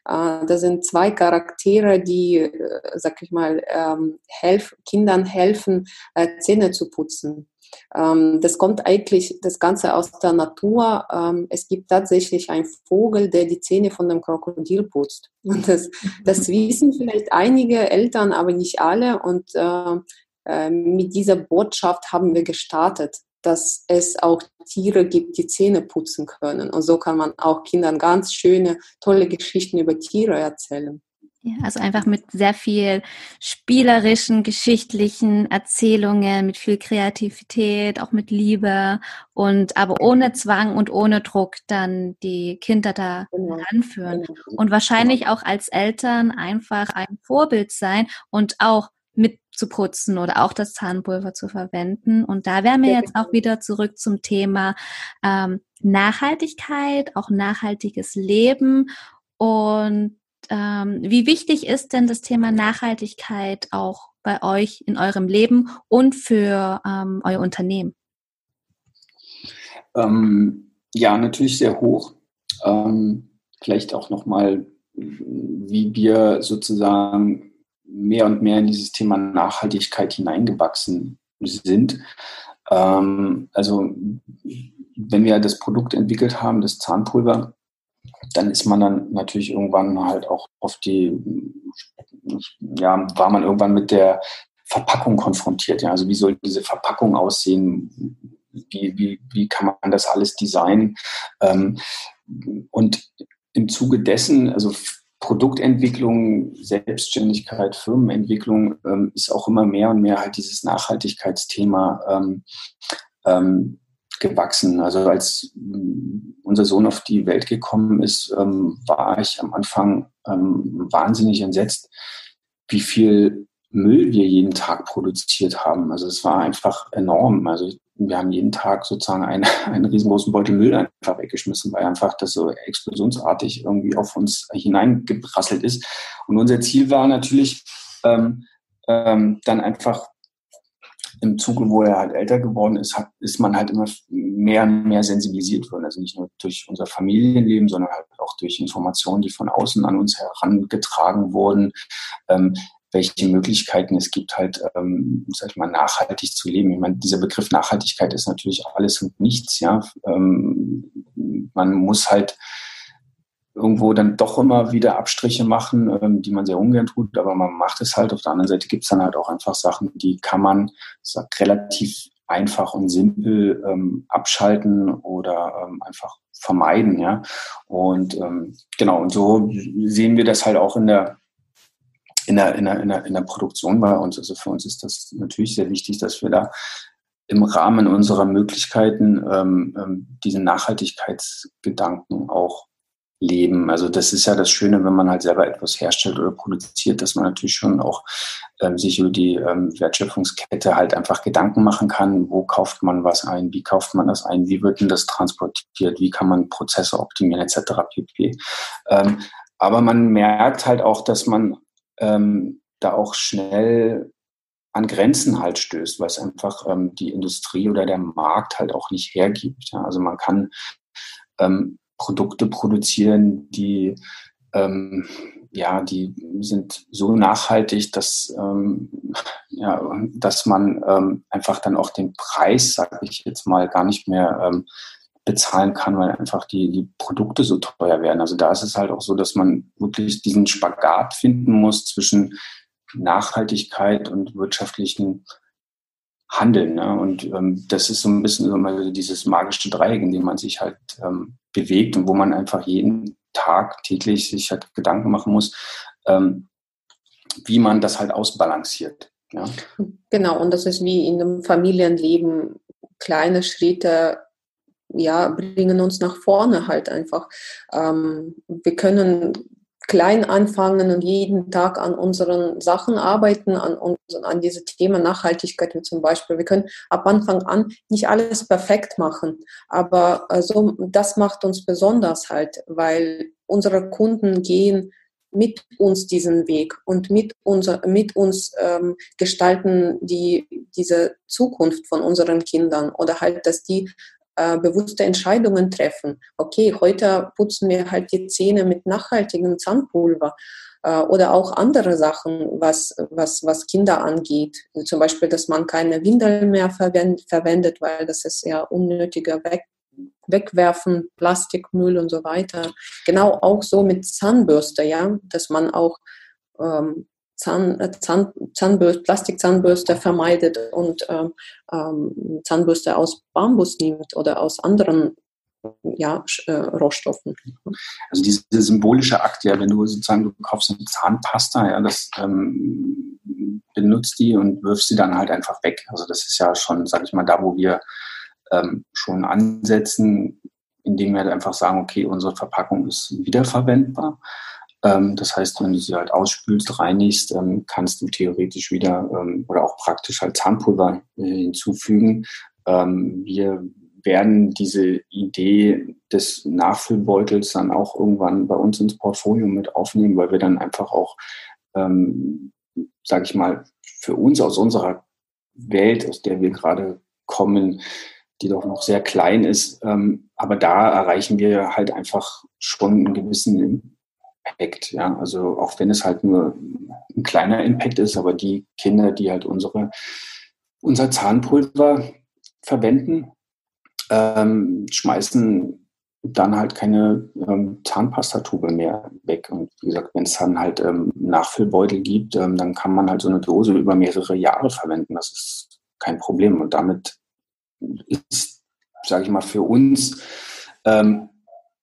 Äh, das sind zwei Charaktere, die, äh, sag ich mal, ähm, helf, Kindern helfen, äh, Zähne zu putzen. Ähm, das kommt eigentlich das Ganze aus der Natur. Ähm, es gibt tatsächlich einen Vogel, der die Zähne von dem Krokodil putzt. Und das, das wissen vielleicht einige Eltern, aber nicht alle. Und äh, äh, mit dieser Botschaft haben wir gestartet, dass es auch Tiere gibt, die Zähne putzen können. Und so kann man auch Kindern ganz schöne, tolle Geschichten über Tiere erzählen. Ja, also einfach mit sehr viel spielerischen, geschichtlichen Erzählungen, mit viel Kreativität, auch mit Liebe und aber ohne Zwang und ohne Druck dann die Kinder da genau. anführen. Genau. Und wahrscheinlich auch als Eltern einfach ein Vorbild sein und auch mit zu putzen oder auch das Zahnpulver zu verwenden. Und da wären wir jetzt auch wieder zurück zum Thema ähm, Nachhaltigkeit, auch nachhaltiges Leben und ähm, wie wichtig ist denn das Thema Nachhaltigkeit auch bei euch in eurem Leben und für ähm, euer Unternehmen? Ähm, ja, natürlich sehr hoch. Ähm, vielleicht auch nochmal, wie wir sozusagen mehr und mehr in dieses Thema Nachhaltigkeit hineingewachsen sind. Ähm, also wenn wir das Produkt entwickelt haben, das Zahnpulver, dann ist man dann natürlich irgendwann halt auch auf die, ja, war man irgendwann mit der Verpackung konfrontiert. Ja, also wie soll diese Verpackung aussehen? Wie, wie, wie kann man das alles designen? Ähm, und im Zuge dessen, also Produktentwicklung, Selbstständigkeit, Firmenentwicklung ähm, ist auch immer mehr und mehr halt dieses Nachhaltigkeitsthema ähm, ähm, gewachsen. Also als mm, unser Sohn auf die Welt gekommen ist, ähm, war ich am Anfang ähm, wahnsinnig entsetzt, wie viel Müll wir jeden Tag produziert haben. Also es war einfach enorm. Also wir haben jeden Tag sozusagen einen, [laughs] einen riesengroßen Beutel Müll einfach weggeschmissen, weil einfach das so explosionsartig irgendwie auf uns hineingeprasselt ist. Und unser Ziel war natürlich, ähm, ähm, dann einfach im Zuge, wo er halt älter geworden ist, hat, ist man halt immer mehr und mehr sensibilisiert worden. Also nicht nur durch unser Familienleben, sondern halt auch durch Informationen, die von außen an uns herangetragen wurden. Ähm, welche Möglichkeiten es gibt, halt, ähm, sag ich mal, nachhaltig zu leben. Ich meine, dieser Begriff Nachhaltigkeit ist natürlich alles und nichts, ja. Ähm, man muss halt irgendwo dann doch immer wieder Abstriche machen, ähm, die man sehr ungern tut, aber man macht es halt. Auf der anderen Seite gibt es dann halt auch einfach Sachen, die kann man sag, relativ einfach und simpel ähm, abschalten oder ähm, einfach vermeiden, ja. Und ähm, genau, und so sehen wir das halt auch in der in der, in, der, in, der, in der Produktion bei uns. Also für uns ist das natürlich sehr wichtig, dass wir da im Rahmen unserer Möglichkeiten ähm, ähm, diesen Nachhaltigkeitsgedanken auch leben. Also das ist ja das Schöne, wenn man halt selber etwas herstellt oder produziert, dass man natürlich schon auch ähm, sich über die ähm, Wertschöpfungskette halt einfach Gedanken machen kann, wo kauft man was ein, wie kauft man das ein, wie wird denn das transportiert, wie kann man Prozesse optimieren etc. pp. Ähm, aber man merkt halt auch, dass man ähm, da auch schnell an Grenzen halt stößt, es einfach ähm, die Industrie oder der Markt halt auch nicht hergibt. Ja. Also man kann ähm, Produkte produzieren, die ähm, ja, die sind so nachhaltig, dass, ähm, ja, dass man ähm, einfach dann auch den Preis, sage ich jetzt mal, gar nicht mehr ähm, bezahlen kann, weil einfach die, die Produkte so teuer werden. Also da ist es halt auch so, dass man wirklich diesen Spagat finden muss zwischen Nachhaltigkeit und wirtschaftlichen Handeln. Ne? Und ähm, das ist so ein bisschen so mal dieses magische Dreieck, in dem man sich halt ähm, bewegt und wo man einfach jeden Tag täglich sich halt Gedanken machen muss, ähm, wie man das halt ausbalanciert. Ja? Genau, und das ist wie in einem Familienleben kleine Schritte ja, bringen uns nach vorne halt einfach. Ähm, wir können klein anfangen und jeden Tag an unseren Sachen arbeiten, an, unseren, an diese Themen Nachhaltigkeit wie zum Beispiel. Wir können ab Anfang an nicht alles perfekt machen, aber also, das macht uns besonders halt, weil unsere Kunden gehen mit uns diesen Weg und mit, unser, mit uns ähm, gestalten die, diese Zukunft von unseren Kindern oder halt, dass die äh, bewusste Entscheidungen treffen. Okay, heute putzen wir halt die Zähne mit nachhaltigem Zahnpulver äh, oder auch andere Sachen, was, was, was Kinder angeht. Zum Beispiel, dass man keine Windeln mehr verwend, verwendet, weil das ist ja unnötiger Weg, Wegwerfen, Plastikmüll und so weiter. Genau auch so mit Zahnbürste, ja, dass man auch ähm, Zahn, äh, Zahn, Zahnbürste, Plastikzahnbürste vermeidet und ähm, ähm, Zahnbürste aus Bambus nimmt oder aus anderen ja, äh, Rohstoffen. Also diese symbolische Akt, ja, wenn du sozusagen, du kaufst eine Zahnpasta, ja, das ähm, benutzt die und wirfst sie dann halt einfach weg. Also das ist ja schon, sag ich mal, da, wo wir ähm, schon ansetzen, indem wir halt einfach sagen, okay, unsere Verpackung ist wiederverwendbar. Ähm, das heißt, wenn du sie halt ausspülst, reinigst, ähm, kannst du theoretisch wieder ähm, oder auch praktisch halt Zahnpulver äh, hinzufügen. wir werden diese Idee des Nachfüllbeutels dann auch irgendwann bei uns ins Portfolio mit aufnehmen, weil wir dann einfach auch, ähm, sage ich mal, für uns aus unserer Welt, aus der wir gerade kommen, die doch noch sehr klein ist, ähm, aber da erreichen wir halt einfach schon einen gewissen Impact. Ja, also auch wenn es halt nur ein kleiner Impact ist, aber die Kinder, die halt unsere, unser Zahnpulver verwenden, ähm, schmeißen dann halt keine ähm, Zahnpastatube mehr weg. Und wie gesagt, wenn es dann halt ähm, Nachfüllbeutel gibt, ähm, dann kann man halt so eine Dose über mehrere Jahre verwenden. Das ist kein Problem. Und damit ist, sage ich mal, für uns, ähm,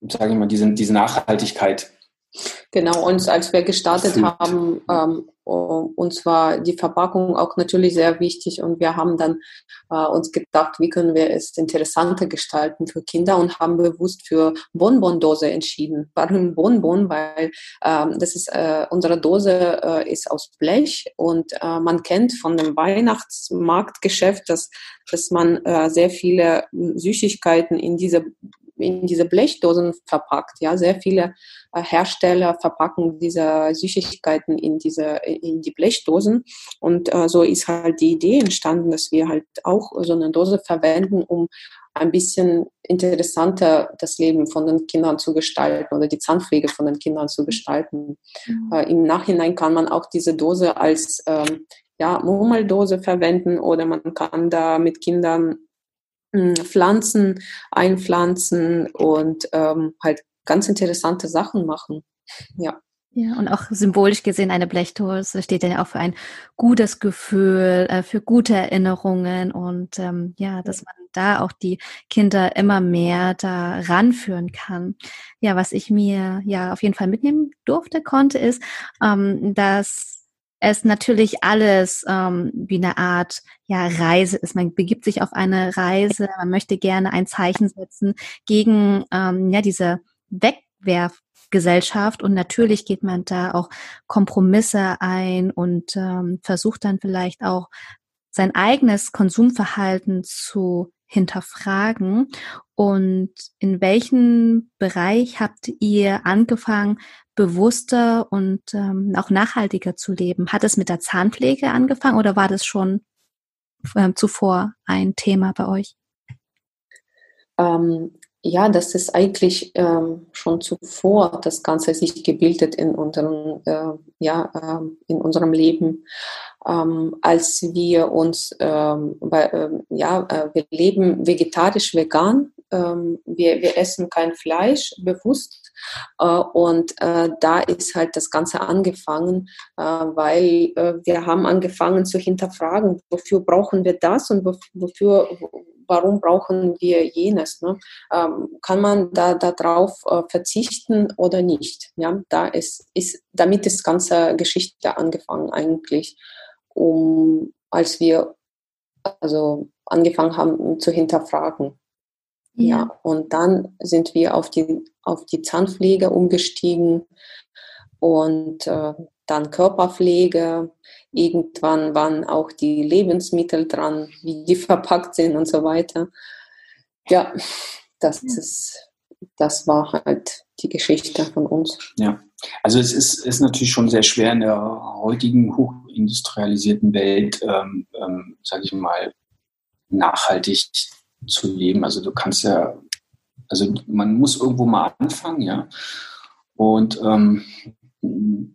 sage ich mal, diese, diese Nachhaltigkeit Genau, und als wir gestartet haben, ähm, uns war die Verpackung auch natürlich sehr wichtig und wir haben dann äh, uns gedacht, wie können wir es interessanter gestalten für Kinder und haben bewusst für Bonbon-Dose entschieden. Warum Bonbon? Weil ähm, das ist äh, unsere Dose äh, ist aus Blech und äh, man kennt von dem Weihnachtsmarktgeschäft, dass dass man äh, sehr viele Süßigkeiten in diese in diese Blechdosen verpackt. Ja, sehr viele äh, Hersteller verpacken diese Süßigkeiten in diese in die Blechdosen und äh, so ist halt die Idee entstanden, dass wir halt auch so eine Dose verwenden, um ein bisschen interessanter das Leben von den Kindern zu gestalten oder die Zahnpflege von den Kindern zu gestalten. Mhm. Äh, Im Nachhinein kann man auch diese Dose als ähm, ja, Murmeldose verwenden oder man kann da mit Kindern Pflanzen einpflanzen und ähm, halt ganz interessante Sachen machen. Ja. Ja, und auch symbolisch gesehen eine Blechdose steht ja auch für ein gutes Gefühl, äh, für gute Erinnerungen und ähm, ja, dass man da auch die Kinder immer mehr da ranführen kann. Ja, was ich mir ja auf jeden Fall mitnehmen durfte, konnte, ist, ähm, dass es natürlich alles ähm, wie eine Art ja Reise ist. Man begibt sich auf eine Reise, man möchte gerne ein Zeichen setzen gegen ähm, ja diese Wegwerfgesellschaft und natürlich geht man da auch Kompromisse ein und ähm, versucht dann vielleicht auch sein eigenes Konsumverhalten zu hinterfragen und in welchem Bereich habt ihr angefangen, bewusster und ähm, auch nachhaltiger zu leben? Hat es mit der Zahnpflege angefangen oder war das schon ähm, zuvor ein Thema bei euch? Ähm, ja, das ist eigentlich ähm, schon zuvor das Ganze sich gebildet in unserem, äh, ja, äh, in unserem Leben. Ähm, als wir uns, ähm, bei, ja, äh, wir leben vegetarisch vegan, wir, wir essen kein Fleisch bewusst und äh, da ist halt das Ganze angefangen, äh, weil äh, wir haben angefangen zu hinterfragen, wofür brauchen wir das und wofür, warum brauchen wir jenes? Ne? Ähm, kann man da darauf äh, verzichten oder nicht? Ja, da ist, ist damit ist ganze Geschichte angefangen eigentlich, um als wir also angefangen haben zu hinterfragen. Ja. ja, und dann sind wir auf die, auf die Zahnpflege umgestiegen und äh, dann Körperpflege. Irgendwann waren auch die Lebensmittel dran, wie die [laughs] verpackt sind und so weiter. Ja, das ja. ist, das war halt die Geschichte von uns. Ja, also es ist, ist natürlich schon sehr schwer in der heutigen hochindustrialisierten Welt, ähm, ähm, sage ich mal, nachhaltig zu leben. Also du kannst ja, also man muss irgendwo mal anfangen, ja. Und ähm,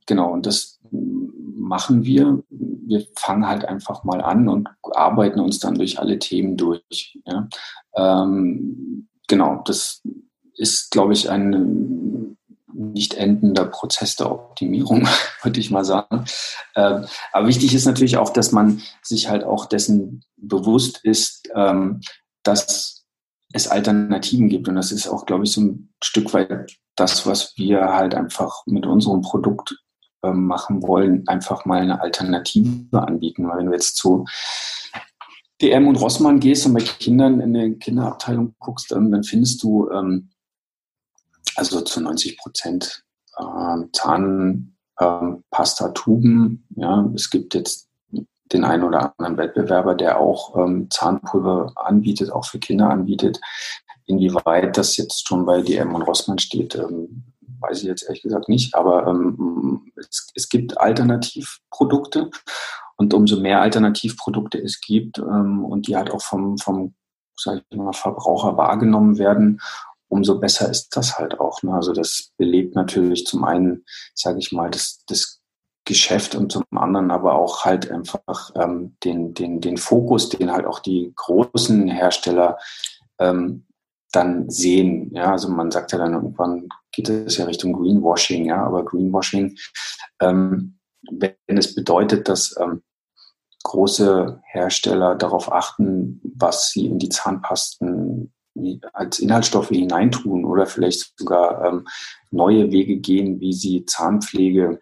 genau, und das machen wir. Wir fangen halt einfach mal an und arbeiten uns dann durch alle Themen durch. Ja. Ähm, genau, das ist, glaube ich, ein nicht endender Prozess der Optimierung, [laughs] würde ich mal sagen. Ähm, aber wichtig ist natürlich auch, dass man sich halt auch dessen bewusst ist, ähm, dass es Alternativen gibt. Und das ist auch, glaube ich, so ein Stück weit das, was wir halt einfach mit unserem Produkt äh, machen wollen, einfach mal eine Alternative anbieten. Weil wenn du jetzt zu DM und Rossmann gehst und bei Kindern in der Kinderabteilung guckst, ähm, dann findest du ähm, also zu 90 Prozent äh, Zahnpasta-Tuben. Ja, es gibt jetzt den einen oder anderen Wettbewerber, der auch ähm, Zahnpulver anbietet, auch für Kinder anbietet. Inwieweit das jetzt schon bei DM und Rossmann steht, ähm, weiß ich jetzt ehrlich gesagt nicht. Aber ähm, es, es, gibt Alternativprodukte und umso mehr Alternativprodukte es gibt ähm, und die halt auch vom, vom sag ich mal, Verbraucher wahrgenommen werden, umso besser ist das halt auch. Ne? Also das belebt natürlich zum einen, sage ich mal, das, das Geschäft und zum anderen aber auch halt einfach ähm, den, den, den Fokus, den halt auch die großen Hersteller ähm, dann sehen. Ja, also man sagt ja dann irgendwann geht es ja Richtung Greenwashing, ja, aber Greenwashing, ähm, wenn es bedeutet, dass ähm, große Hersteller darauf achten, was sie in die Zahnpasten als Inhaltsstoffe hineintun oder vielleicht sogar ähm, neue Wege gehen, wie sie Zahnpflege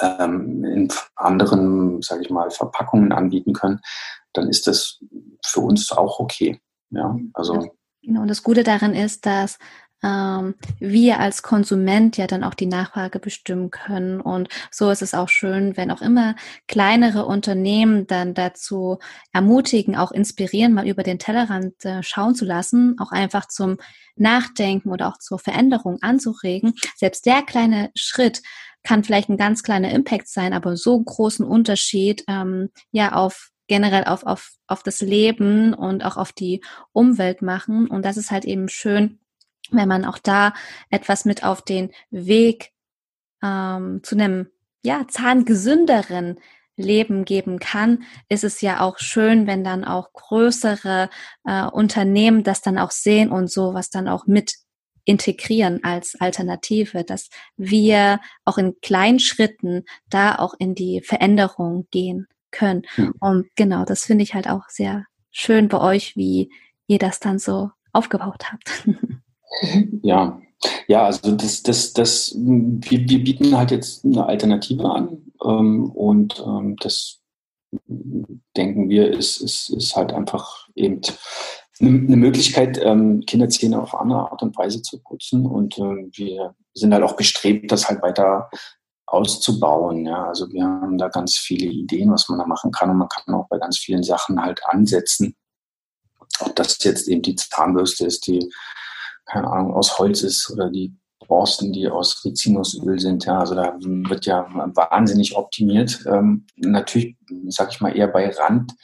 ähm, in anderen, sage ich mal, Verpackungen anbieten können, dann ist das für uns auch okay. Ja, also. Genau, und das Gute daran ist, dass ähm, wir als Konsument ja dann auch die Nachfrage bestimmen können. Und so ist es auch schön, wenn auch immer kleinere Unternehmen dann dazu ermutigen, auch inspirieren, mal über den Tellerrand äh, schauen zu lassen, auch einfach zum Nachdenken oder auch zur Veränderung anzuregen. Selbst der kleine Schritt kann vielleicht ein ganz kleiner Impact sein, aber so großen Unterschied ähm, ja auf generell auf, auf, auf das Leben und auch auf die Umwelt machen. Und das ist halt eben schön, wenn man auch da etwas mit auf den Weg ähm, zu einem ja, zahngesünderen Leben geben kann, ist es ja auch schön, wenn dann auch größere äh, Unternehmen das dann auch sehen und sowas dann auch mit integrieren als Alternative, dass wir auch in kleinen Schritten da auch in die Veränderung gehen können. Mhm. Und genau, das finde ich halt auch sehr schön bei euch, wie ihr das dann so aufgebaut habt. [laughs] Ja, ja, also das, das, das, wir, wir bieten halt jetzt eine Alternative an ähm, und ähm, das denken wir ist, ist, ist halt einfach eben eine Möglichkeit, ähm, Kinderzähne auf andere Art und Weise zu putzen und ähm, wir sind halt auch bestrebt, das halt weiter auszubauen. Ja, also wir haben da ganz viele Ideen, was man da machen kann und man kann auch bei ganz vielen Sachen halt ansetzen. Ob das jetzt eben die Zahnbürste ist, die keine Ahnung, aus Holz ist oder die Borsten, die aus Rizinusöl sind. Ja, also da wird ja wahnsinnig optimiert. Ähm, natürlich, sag ich mal, eher bei Rand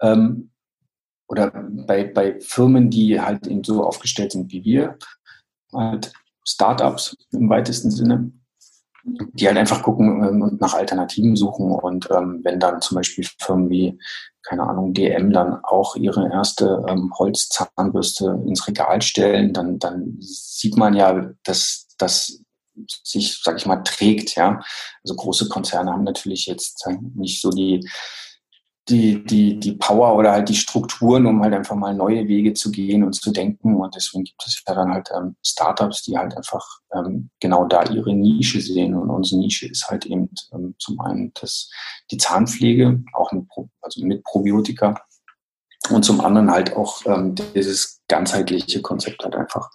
ähm, oder bei, bei Firmen, die halt eben so aufgestellt sind wie wir, halt Startups im weitesten Sinne, die halt einfach gucken ähm, und nach Alternativen suchen. Und ähm, wenn dann zum Beispiel Firmen wie, keine Ahnung, DM dann auch ihre erste ähm, Holzzahnbürste ins Regal stellen, dann, dann sieht man ja, dass das sich, sag ich mal, trägt. Ja, also große Konzerne haben natürlich jetzt nicht so die die, die, die Power oder halt die Strukturen, um halt einfach mal neue Wege zu gehen und zu denken. Und deswegen gibt es ja dann halt ähm, Startups, die halt einfach ähm, genau da ihre Nische sehen. Und unsere Nische ist halt eben ähm, zum einen das, die Zahnpflege, auch mit, also mit Probiotika. Und zum anderen halt auch ähm, dieses ganzheitliche Konzept halt einfach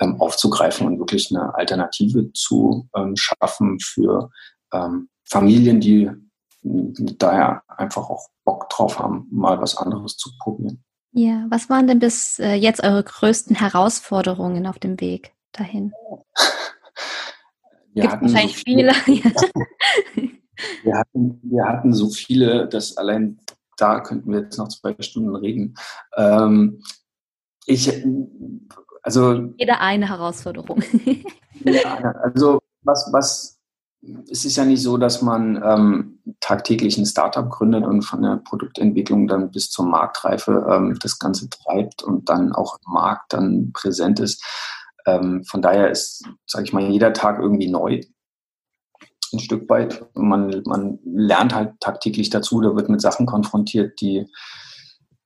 ähm, aufzugreifen und wirklich eine Alternative zu ähm, schaffen für ähm, Familien, die daher einfach auch Bock drauf haben, mal was anderes zu probieren. Ja, was waren denn bis äh, jetzt eure größten Herausforderungen auf dem Weg dahin? Wir hatten wahrscheinlich so viele. viele. [laughs] wir, hatten, wir hatten so viele, dass allein da könnten wir jetzt noch zwei Stunden reden. Ähm, ich, also. Jeder eine Herausforderung. ja, also was, was es ist ja nicht so, dass man ähm, tagtäglich ein Startup gründet und von der Produktentwicklung dann bis zur Marktreife ähm, das Ganze treibt und dann auch im Markt dann präsent ist. Ähm, von daher ist, sage ich mal, jeder Tag irgendwie neu. Ein Stück weit. Man, man lernt halt tagtäglich dazu, da wird mit Sachen konfrontiert, die,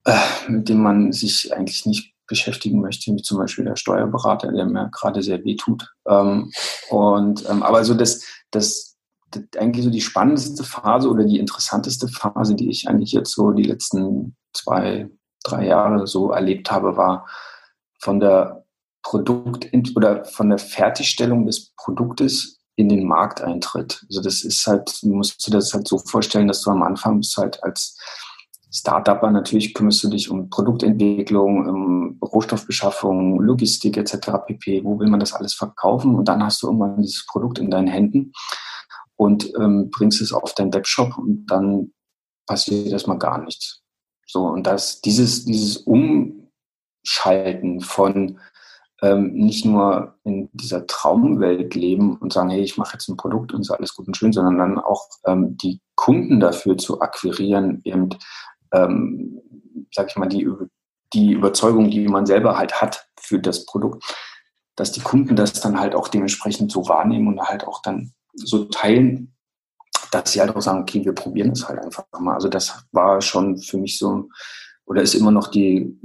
äh, mit denen man sich eigentlich nicht beschäftigen möchte, wie zum Beispiel der Steuerberater, der mir gerade sehr weh tut. Ähm, und, ähm, aber so das, das, das, eigentlich so die spannendste Phase oder die interessanteste Phase, die ich eigentlich jetzt so die letzten zwei, drei Jahre so erlebt habe, war von der Produkt oder von der Fertigstellung des Produktes in den Markteintritt. Also das ist halt, musst du das halt so vorstellen, dass du am Anfang bist halt als Startupper natürlich kümmerst du dich um Produktentwicklung, um Rohstoffbeschaffung, Logistik etc. pp. Wo will man das alles verkaufen? Und dann hast du irgendwann dieses Produkt in deinen Händen und ähm, bringst es auf deinen Webshop und dann passiert erstmal gar nichts. So, und das, dieses, dieses Umschalten von ähm, nicht nur in dieser Traumwelt leben und sagen, hey, ich mache jetzt ein Produkt und ist alles gut und schön, sondern dann auch ähm, die Kunden dafür zu akquirieren, eben, ähm, sag ich mal, die, die Überzeugung, die man selber halt hat für das Produkt, dass die Kunden das dann halt auch dementsprechend so wahrnehmen und halt auch dann so teilen, dass sie halt auch sagen, okay, wir probieren es halt einfach mal. Also das war schon für mich so, oder ist immer noch die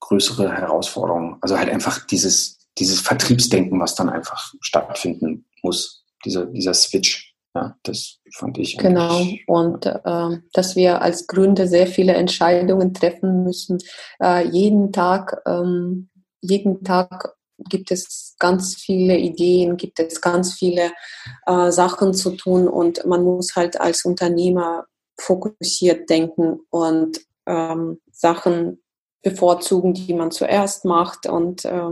größere Herausforderung. Also halt einfach dieses, dieses Vertriebsdenken, was dann einfach stattfinden muss, dieser, dieser Switch. Ja, das fand ich. Genau. Und äh, dass wir als Gründer sehr viele Entscheidungen treffen müssen. Äh, jeden Tag, ähm, jeden Tag gibt es ganz viele Ideen, gibt es ganz viele äh, Sachen zu tun und man muss halt als Unternehmer fokussiert denken und ähm, Sachen bevorzugen, die man zuerst macht und äh,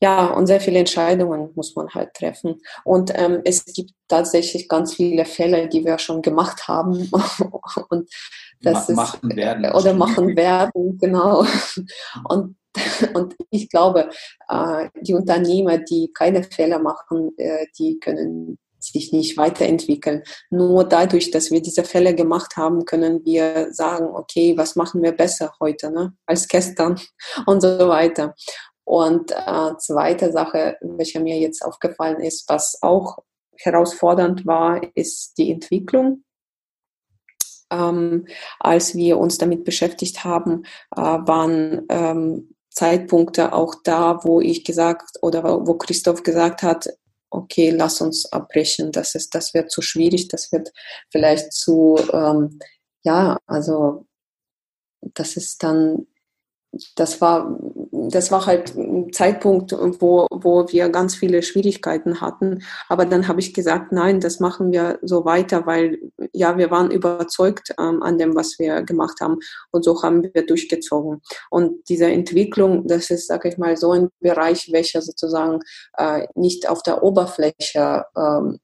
ja, und sehr viele Entscheidungen muss man halt treffen. Und ähm, es gibt tatsächlich ganz viele Fälle, die wir schon gemacht haben [laughs] und das Ma machen werden. oder machen werden, [laughs] genau. Und und ich glaube, äh, die Unternehmer, die keine Fehler machen, äh, die können sich nicht weiterentwickeln. Nur dadurch, dass wir diese Fälle gemacht haben, können wir sagen, okay, was machen wir besser heute ne, als gestern [laughs] und so weiter. Und äh, zweite Sache, welche mir jetzt aufgefallen ist, was auch herausfordernd war, ist die Entwicklung. Ähm, als wir uns damit beschäftigt haben, äh, waren ähm, Zeitpunkte auch da, wo ich gesagt oder wo Christoph gesagt hat, okay, lass uns abbrechen, das ist, das wird zu schwierig, das wird vielleicht zu, ähm, ja, also das ist dann das war, das war halt ein Zeitpunkt, wo, wo wir ganz viele Schwierigkeiten hatten. Aber dann habe ich gesagt, nein, das machen wir so weiter, weil ja, wir waren überzeugt ähm, an dem, was wir gemacht haben. Und so haben wir durchgezogen. Und diese Entwicklung, das ist, sage ich mal, so ein Bereich, welcher sozusagen äh, nicht auf der Oberfläche ähm,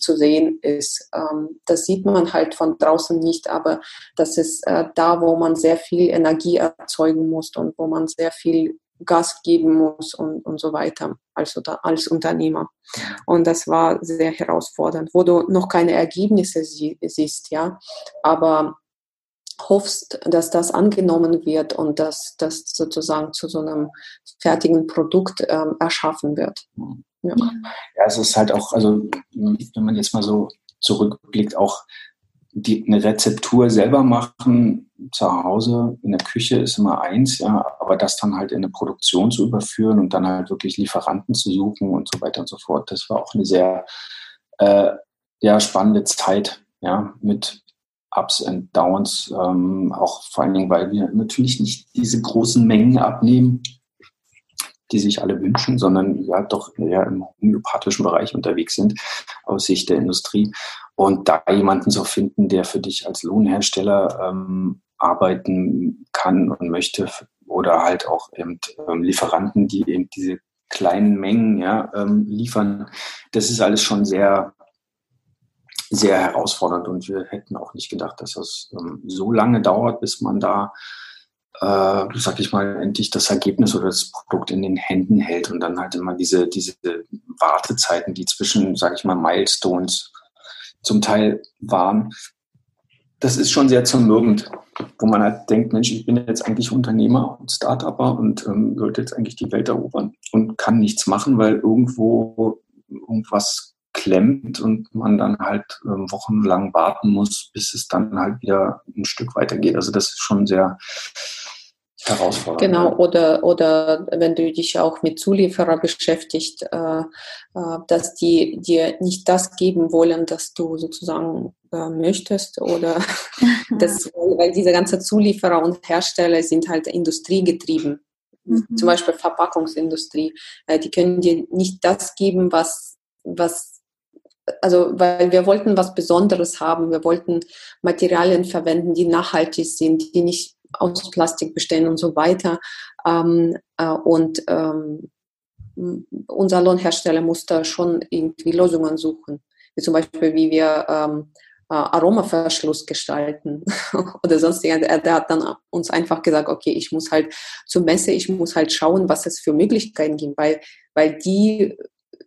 zu sehen ist. Ähm, das sieht man halt von draußen nicht, aber das ist äh, da, wo man sehr viel Energie erzeugen muss und wo man sehr viel Gas geben muss und, und so weiter als, als Unternehmer. Und das war sehr herausfordernd, wo du noch keine Ergebnisse sie, siehst, ja, aber hoffst, dass das angenommen wird und dass das sozusagen zu so einem fertigen Produkt ähm, erschaffen wird. Ja. ja, es ist halt auch, also wenn man jetzt mal so zurückblickt, auch die, eine Rezeptur selber machen zu Hause in der Küche ist immer eins, ja, aber das dann halt in eine Produktion zu überführen und dann halt wirklich Lieferanten zu suchen und so weiter und so fort, das war auch eine sehr äh, ja, spannende Zeit, ja, mit Ups and Downs, ähm, auch vor allen Dingen, weil wir natürlich nicht diese großen Mengen abnehmen, die sich alle wünschen, sondern ja doch eher im homöopathischen Bereich unterwegs sind aus Sicht der Industrie. Und da jemanden zu finden, der für dich als Lohnhersteller ähm, arbeiten kann und möchte oder halt auch eben ähm, Lieferanten, die eben diese kleinen Mengen ja, ähm, liefern, das ist alles schon sehr sehr herausfordernd und wir hätten auch nicht gedacht, dass das ähm, so lange dauert, bis man da äh, sag ich mal, endlich das Ergebnis oder das Produkt in den Händen hält und dann halt immer diese, diese Wartezeiten, die zwischen, sag ich mal, Milestones zum Teil waren. Das ist schon sehr zermürbend, wo man halt denkt, Mensch, ich bin jetzt eigentlich Unternehmer und Start-Upper und ähm, sollte jetzt eigentlich die Welt erobern und kann nichts machen, weil irgendwo irgendwas klemmt und man dann halt ähm, wochenlang warten muss, bis es dann halt wieder ein Stück weitergeht. Also das ist schon sehr, herausfordernd. Genau, oder, oder wenn du dich auch mit Zulieferer beschäftigt, äh, äh, dass die dir nicht das geben wollen, das du sozusagen äh, möchtest oder [laughs] das, weil diese ganze Zulieferer und Hersteller sind halt industriegetrieben. Mhm. Zum Beispiel Verpackungsindustrie. Äh, die können dir nicht das geben, was, was also weil wir wollten was Besonderes haben, wir wollten Materialien verwenden, die nachhaltig sind, die nicht aus Plastik bestehen und so weiter. Ähm, äh, und ähm, unser Lohnhersteller muss da schon irgendwie Lösungen suchen. Wie zum Beispiel, wie wir ähm, Aromaverschluss gestalten [laughs] oder sonst der hat dann uns einfach gesagt, okay, ich muss halt zur Messe, ich muss halt schauen, was es für Möglichkeiten gibt, weil, weil die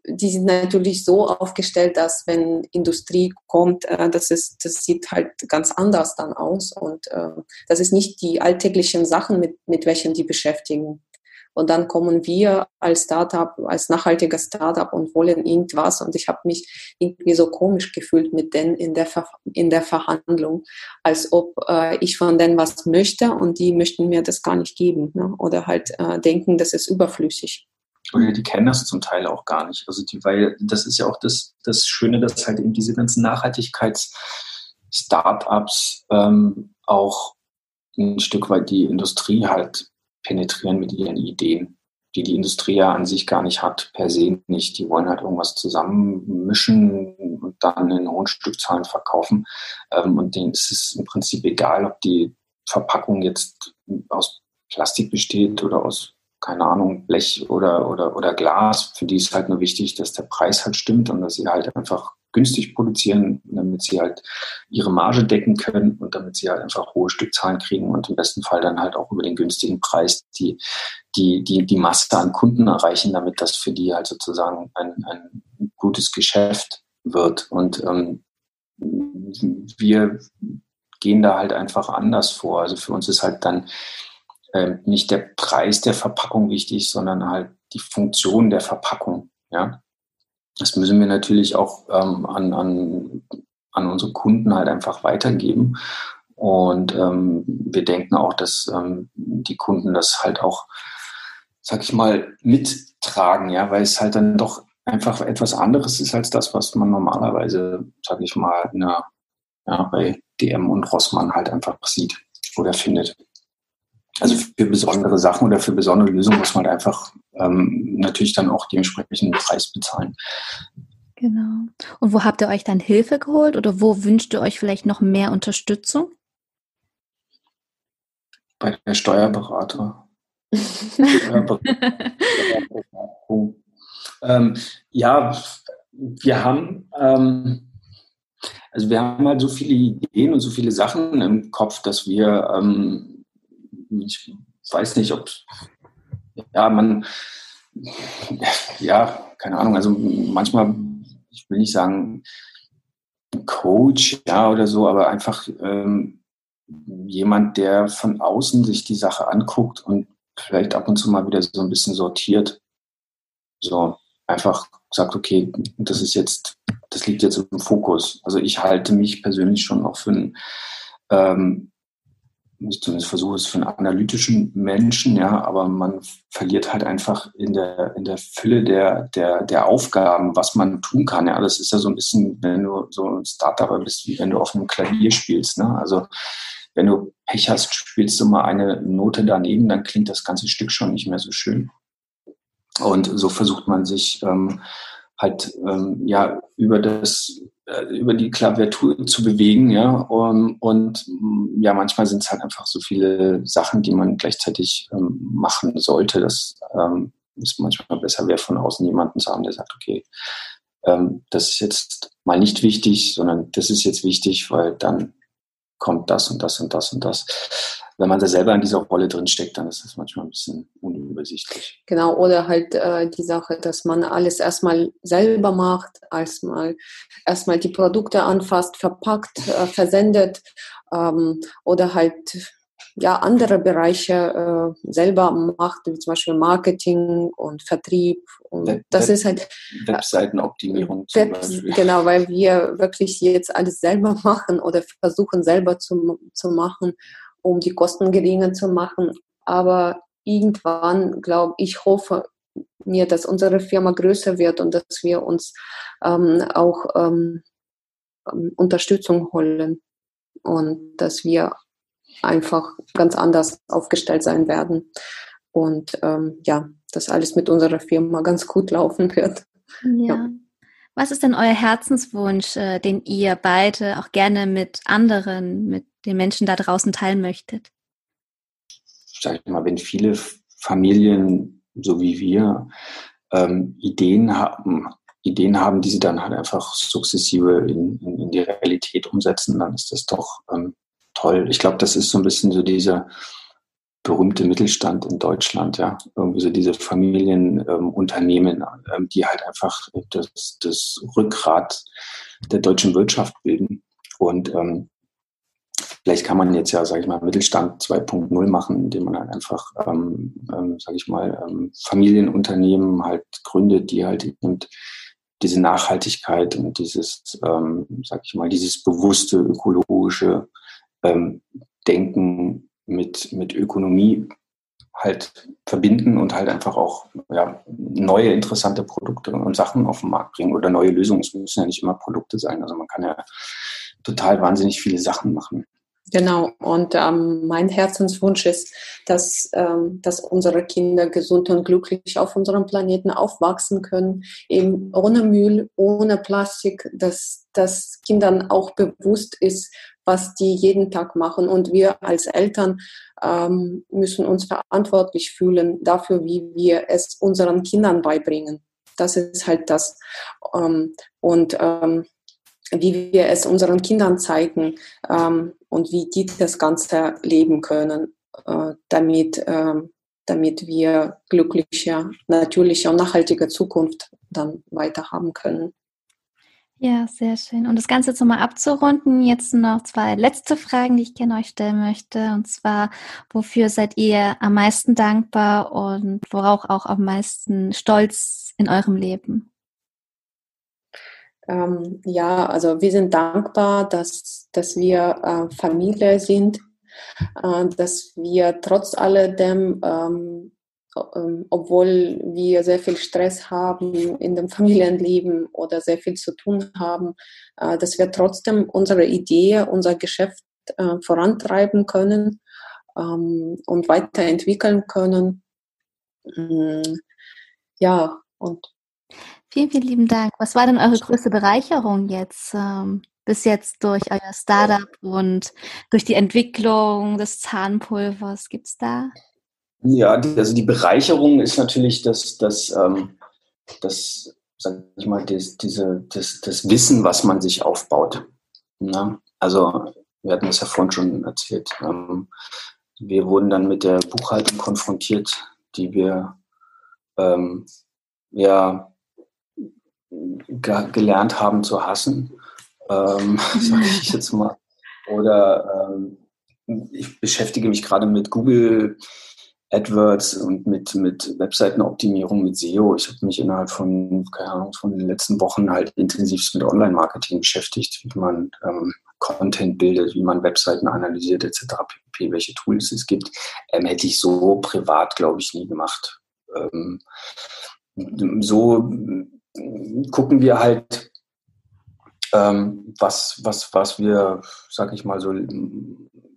die sind natürlich so aufgestellt, dass wenn Industrie kommt, äh, das, ist, das sieht halt ganz anders dann aus. Und äh, das ist nicht die alltäglichen Sachen, mit, mit welchen die beschäftigen. Und dann kommen wir als Startup, als nachhaltiger Startup und wollen irgendwas. Und ich habe mich irgendwie so komisch gefühlt mit denen in der, Ver in der Verhandlung, als ob äh, ich von denen was möchte und die möchten mir das gar nicht geben. Ne? Oder halt äh, denken, das ist überflüssig oder die kennen das zum Teil auch gar nicht. Also die, weil das ist ja auch das, das Schöne, dass halt eben diese ganzen Nachhaltigkeits-Startups ähm, auch ein Stück weit die Industrie halt penetrieren mit ihren Ideen, die die Industrie ja an sich gar nicht hat, per se nicht. Die wollen halt irgendwas zusammenmischen und dann in hohen Stückzahlen verkaufen. Ähm, und denen ist es im Prinzip egal, ob die Verpackung jetzt aus Plastik besteht oder aus keine Ahnung, Blech oder, oder, oder Glas. Für die ist halt nur wichtig, dass der Preis halt stimmt und dass sie halt einfach günstig produzieren, damit sie halt ihre Marge decken können und damit sie halt einfach hohe Stückzahlen kriegen und im besten Fall dann halt auch über den günstigen Preis die, die, die, die Masse an Kunden erreichen, damit das für die halt sozusagen ein, ein gutes Geschäft wird. Und ähm, wir gehen da halt einfach anders vor. Also für uns ist halt dann äh, nicht der Preis der Verpackung wichtig, sondern halt die Funktion der Verpackung. Ja, das müssen wir natürlich auch ähm, an, an, an unsere Kunden halt einfach weitergeben. Und ähm, wir denken auch, dass ähm, die Kunden das halt auch, sag ich mal, mittragen, ja, weil es halt dann doch einfach etwas anderes ist als das, was man normalerweise, sag ich mal, in ja, bei DM und Rossmann halt einfach sieht oder findet. Also für besondere Sachen oder für besondere Lösungen muss man einfach ähm, natürlich dann auch dementsprechend einen Preis bezahlen. Genau. Und wo habt ihr euch dann Hilfe geholt oder wo wünscht ihr euch vielleicht noch mehr Unterstützung? Bei der Steuerberater. [laughs] Ähm, [laughs] ja, wir haben, ähm, also wir haben halt so viele Ideen und so viele Sachen im Kopf, dass wir ähm, ich weiß nicht, ob, ja, man, ja, keine Ahnung, also manchmal, ich will nicht sagen Coach, ja, oder so, aber einfach ähm, jemand, der von außen sich die Sache anguckt und vielleicht ab und zu mal wieder so ein bisschen sortiert. So, einfach sagt, okay, das ist jetzt, das liegt jetzt im Fokus. Also ich halte mich persönlich schon auch für einen ähm, ich zumindest versuche es für einen analytischen Menschen, ja, aber man verliert halt einfach in der, in der Fülle der, der, der Aufgaben, was man tun kann. Ja, das ist ja so ein bisschen, wenn du so ein Startup bist, wie wenn du auf einem Klavier spielst. Ne? Also wenn du Pech hast, spielst du mal eine Note daneben, dann klingt das ganze Stück schon nicht mehr so schön. Und so versucht man sich ähm, halt ähm, ja über das äh, über die Klaviatur zu bewegen, ja. Um, und mm, ja, manchmal sind es halt einfach so viele Sachen, die man gleichzeitig ähm, machen sollte, dass ähm, es manchmal besser wäre, von außen jemanden zu haben, der sagt, okay, ähm, das ist jetzt mal nicht wichtig, sondern das ist jetzt wichtig, weil dann kommt das und das und das und das wenn man da selber in dieser Rolle drin steckt, dann ist das manchmal ein bisschen unübersichtlich. Genau, oder halt äh, die Sache, dass man alles erstmal selber macht, erstmal erstmal die Produkte anfasst, verpackt, äh, versendet ähm, oder halt ja andere Bereiche äh, selber macht, wie zum Beispiel Marketing und Vertrieb. Und Web, das ist halt Webseitenoptimierung. Web, genau, weil wir wirklich jetzt alles selber [laughs] machen oder versuchen selber zu, zu machen um die Kosten geringer zu machen. Aber irgendwann, glaube ich, hoffe mir, dass unsere Firma größer wird und dass wir uns ähm, auch ähm, ähm, Unterstützung holen und dass wir einfach ganz anders aufgestellt sein werden und ähm, ja, dass alles mit unserer Firma ganz gut laufen wird. Ja. ja. Was ist denn euer Herzenswunsch, äh, den ihr beide auch gerne mit anderen, mit den Menschen da draußen teilen möchtet? Sag ich mal, wenn viele Familien, so wie wir, ähm, Ideen haben, Ideen haben, die sie dann halt einfach sukzessive in, in, in die Realität umsetzen, dann ist das doch ähm, toll. Ich glaube, das ist so ein bisschen so dieser berühmte Mittelstand in Deutschland, ja. Irgendwie so diese Familienunternehmen, ähm, die halt einfach das, das Rückgrat der deutschen Wirtschaft bilden. Und ähm, vielleicht kann man jetzt ja, sage ich mal, Mittelstand 2.0 machen, indem man halt einfach, ähm, ähm, sage ich mal, ähm, Familienunternehmen halt gründet, die halt eben diese Nachhaltigkeit und dieses, ähm, sag ich mal, dieses bewusste ökologische ähm, Denken mit, mit Ökonomie halt verbinden und halt einfach auch ja, neue interessante Produkte und Sachen auf den Markt bringen oder neue Lösungen. Es müssen ja nicht immer Produkte sein. Also man kann ja total wahnsinnig viele Sachen machen. Genau, und ähm, mein Herzenswunsch ist, dass, ähm, dass unsere Kinder gesund und glücklich auf unserem Planeten aufwachsen können, eben ohne Müll, ohne Plastik, dass, dass Kindern auch bewusst ist, was die jeden Tag machen. Und wir als Eltern ähm, müssen uns verantwortlich fühlen dafür, wie wir es unseren Kindern beibringen. Das ist halt das. Ähm, und ähm, wie wir es unseren Kindern zeigen ähm, und wie die das Ganze leben können, äh, damit, äh, damit wir glückliche, natürliche und nachhaltige Zukunft dann weiter haben können. Ja, sehr schön. Und das Ganze jetzt nochmal abzurunden, jetzt noch zwei letzte Fragen, die ich gerne euch stellen möchte. Und zwar, wofür seid ihr am meisten dankbar und worauf auch am meisten stolz in eurem Leben? Ähm, ja, also wir sind dankbar, dass, dass wir äh, Familie sind, äh, dass wir trotz alledem ähm, obwohl wir sehr viel Stress haben in dem [laughs] Familienleben oder sehr viel zu tun haben, äh, dass wir trotzdem unsere Idee, unser Geschäft äh, vorantreiben können ähm, und weiterentwickeln können. Mm, ja, und. Vielen, vielen lieben Dank. Was war denn eure größte Bereicherung jetzt? Ähm, bis jetzt durch euer Startup und durch die Entwicklung des Zahnpulvers? Gibt es da ja, also die Bereicherung ist natürlich das, das, ähm, das sag ich mal, das, diese, das, das Wissen, was man sich aufbaut. Ne? Also, wir hatten das ja vorhin schon erzählt. Ähm, wir wurden dann mit der Buchhaltung konfrontiert, die wir ähm, ja gelernt haben zu hassen, ähm, [laughs] sage ich jetzt mal. Oder ähm, ich beschäftige mich gerade mit Google AdWords und mit, mit Webseitenoptimierung, mit SEO. Ich habe mich innerhalb von, keine Ahnung, von den letzten Wochen halt intensiv mit Online-Marketing beschäftigt, wie man ähm, Content bildet, wie man Webseiten analysiert, etc., pp, welche Tools es gibt. Ähm, hätte ich so privat, glaube ich, nie gemacht. Ähm, so gucken wir halt, ähm, was, was, was wir, sag ich mal so,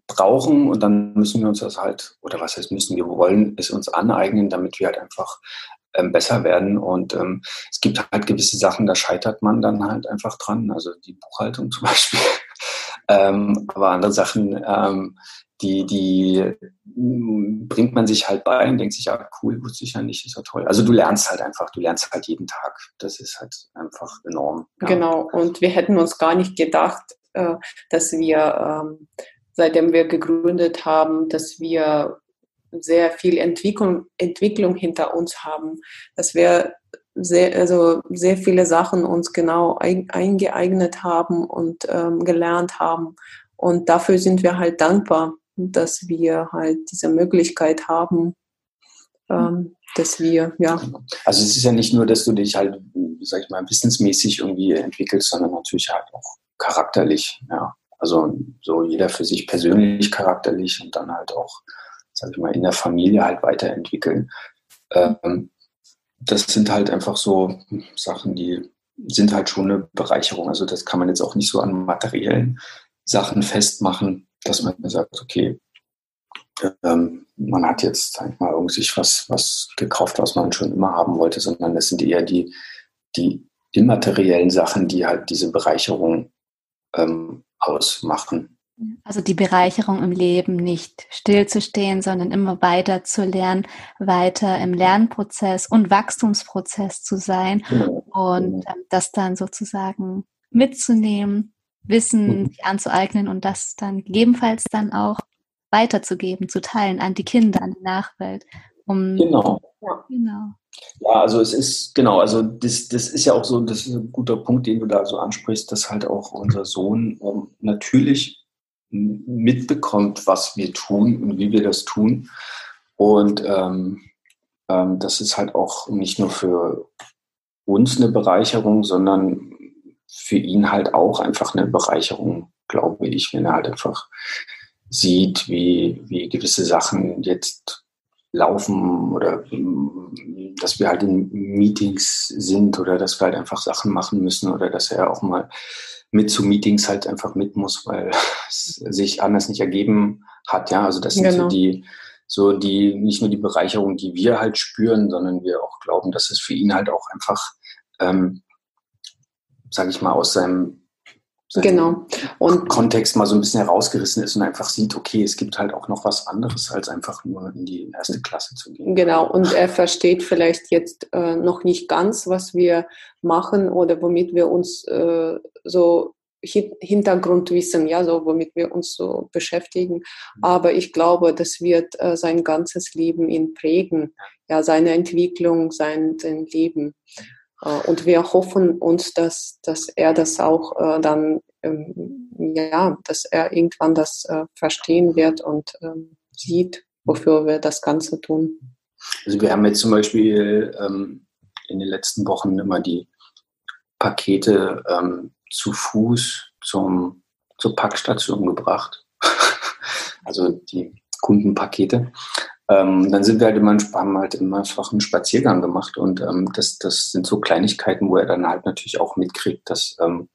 brauchen und dann müssen wir uns das halt, oder was heißt müssen, wir wollen es uns aneignen, damit wir halt einfach ähm, besser werden. Und ähm, es gibt halt gewisse Sachen, da scheitert man dann halt einfach dran, also die Buchhaltung [laughs] zum Beispiel. ähm, aber andere Sachen, ähm, die, die bringt man sich halt bei und denkt sich, ja, cool, wusste ich ja nicht, ist ja toll. Also du lernst halt einfach, du lernst halt jeden Tag. Das ist halt einfach enorm. Ja. Genau, und wir hätten uns gar nicht gedacht, äh, dass wir ähm, seitdem wir gegründet haben, dass wir sehr viel Entwicklung, Entwicklung hinter uns haben, dass wir sehr, also sehr viele Sachen uns genau ein, eingeeignet haben und ähm, gelernt haben. Und dafür sind wir halt dankbar, dass wir halt diese Möglichkeit haben, ähm, dass wir, ja. Also es ist ja nicht nur, dass du dich halt, sag ich mal, wissensmäßig irgendwie entwickelst, sondern natürlich halt auch charakterlich, ja. Also so jeder für sich persönlich, charakterlich und dann halt auch, sag ich mal, in der Familie halt weiterentwickeln. Ähm, das sind halt einfach so Sachen, die sind halt schon eine Bereicherung. Also das kann man jetzt auch nicht so an materiellen Sachen festmachen, dass man sagt, okay, ähm, man hat jetzt, sag ich mal, irgendwie was, was gekauft, was man schon immer haben wollte, sondern das sind eher die, die immateriellen Sachen, die halt diese Bereicherung ähm, ausmachen. Also die Bereicherung im Leben nicht stillzustehen, sondern immer weiter zu lernen, weiter im Lernprozess und Wachstumsprozess zu sein genau. und ähm, das dann sozusagen mitzunehmen, Wissen mhm. sich anzueignen und das dann gegebenenfalls dann auch weiterzugeben, zu teilen an die Kinder, an die Nachwelt. Um, genau. Ja. genau. Ja, also es ist, genau, also das, das ist ja auch so, das ist ein guter Punkt, den du da so ansprichst, dass halt auch unser Sohn ähm, natürlich mitbekommt, was wir tun und wie wir das tun. Und ähm, ähm, das ist halt auch nicht nur für uns eine Bereicherung, sondern für ihn halt auch einfach eine Bereicherung, glaube ich, wenn er halt einfach sieht, wie, wie gewisse Sachen jetzt laufen oder dass wir halt in Meetings sind oder dass wir halt einfach Sachen machen müssen oder dass er auch mal mit zu Meetings halt einfach mit muss, weil [laughs] es sich anders nicht ergeben hat. Ja, also das sind genau. so die, so die, nicht nur die Bereicherung, die wir halt spüren, sondern wir auch glauben, dass es für ihn halt auch einfach, ähm, sage ich mal, aus seinem genau. und Kontext mal so ein bisschen herausgerissen ist und einfach sieht, okay, es gibt halt auch noch was anderes, als einfach nur in die erste Klasse zu gehen. Genau, und er versteht vielleicht jetzt äh, noch nicht ganz, was wir machen oder womit wir uns äh, so Hintergrundwissen, ja, so womit wir uns so beschäftigen. Mhm. Aber ich glaube, das wird äh, sein ganzes Leben ihn prägen, ja, seine Entwicklung, sein, sein Leben. Äh, und wir hoffen uns, dass, dass er das auch äh, dann, ähm, ja, dass er irgendwann das äh, verstehen wird und ähm, sieht, wofür wir das Ganze tun. Also wir haben jetzt zum Beispiel ähm, in den letzten Wochen immer die Pakete ähm, zu Fuß zum, zur Packstation gebracht. [laughs] also die Kundenpakete. Ähm, dann sind wir halt immer, haben halt immer einfach einen Spaziergang gemacht und ähm, das, das sind so Kleinigkeiten, wo er dann halt natürlich auch mitkriegt, dass ähm,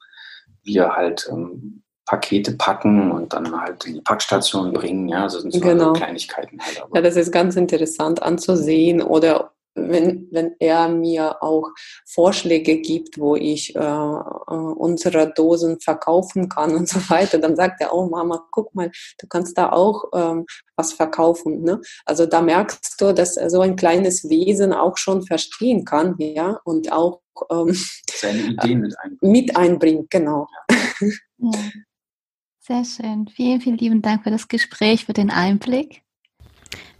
wir halt ähm, Pakete packen und dann halt in die Packstation bringen. Ja, also sind so genau. Kleinigkeiten halt. ja, das ist ganz interessant anzusehen oder wenn, wenn er mir auch Vorschläge gibt, wo ich äh, äh, unsere Dosen verkaufen kann und [laughs] so weiter, dann sagt er, oh Mama, guck mal, du kannst da auch ähm, was verkaufen. Ne? Also da merkst du, dass er so ein kleines Wesen auch schon verstehen kann, ja, und auch ähm, seine Ideen mit einbringt. Mit einbringt, genau. Ja. [laughs] Sehr schön. Vielen, vielen lieben Dank für das Gespräch, für den Einblick.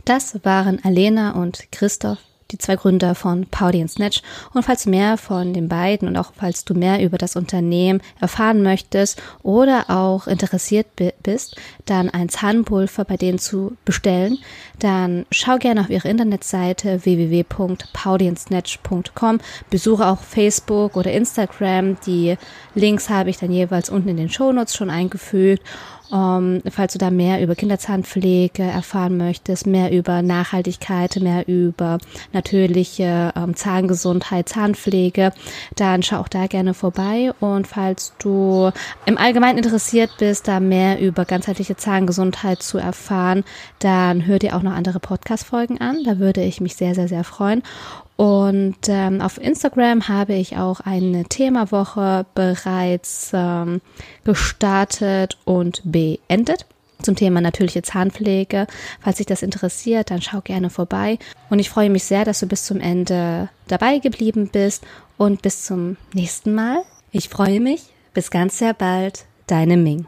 Das waren Alena und Christoph die zwei Gründer von Paudi Snatch. Und falls du mehr von den beiden und auch falls du mehr über das Unternehmen erfahren möchtest oder auch interessiert bist, dann ein Zahnpulver bei denen zu bestellen, dann schau gerne auf ihre Internetseite www.paudiensnatch.com, besuche auch Facebook oder Instagram. Die Links habe ich dann jeweils unten in den Shownotes schon eingefügt um, falls du da mehr über Kinderzahnpflege erfahren möchtest, mehr über Nachhaltigkeit, mehr über natürliche ähm, Zahngesundheit, Zahnpflege, dann schau auch da gerne vorbei. Und falls du im Allgemeinen interessiert bist, da mehr über ganzheitliche Zahngesundheit zu erfahren, dann hör dir auch noch andere Podcast-Folgen an. Da würde ich mich sehr, sehr, sehr freuen. Und ähm, auf Instagram habe ich auch eine Themawoche bereits ähm, gestartet und beendet zum Thema natürliche Zahnpflege. Falls dich das interessiert, dann schau gerne vorbei. Und ich freue mich sehr, dass du bis zum Ende dabei geblieben bist und bis zum nächsten Mal. Ich freue mich. Bis ganz sehr bald. Deine Ming.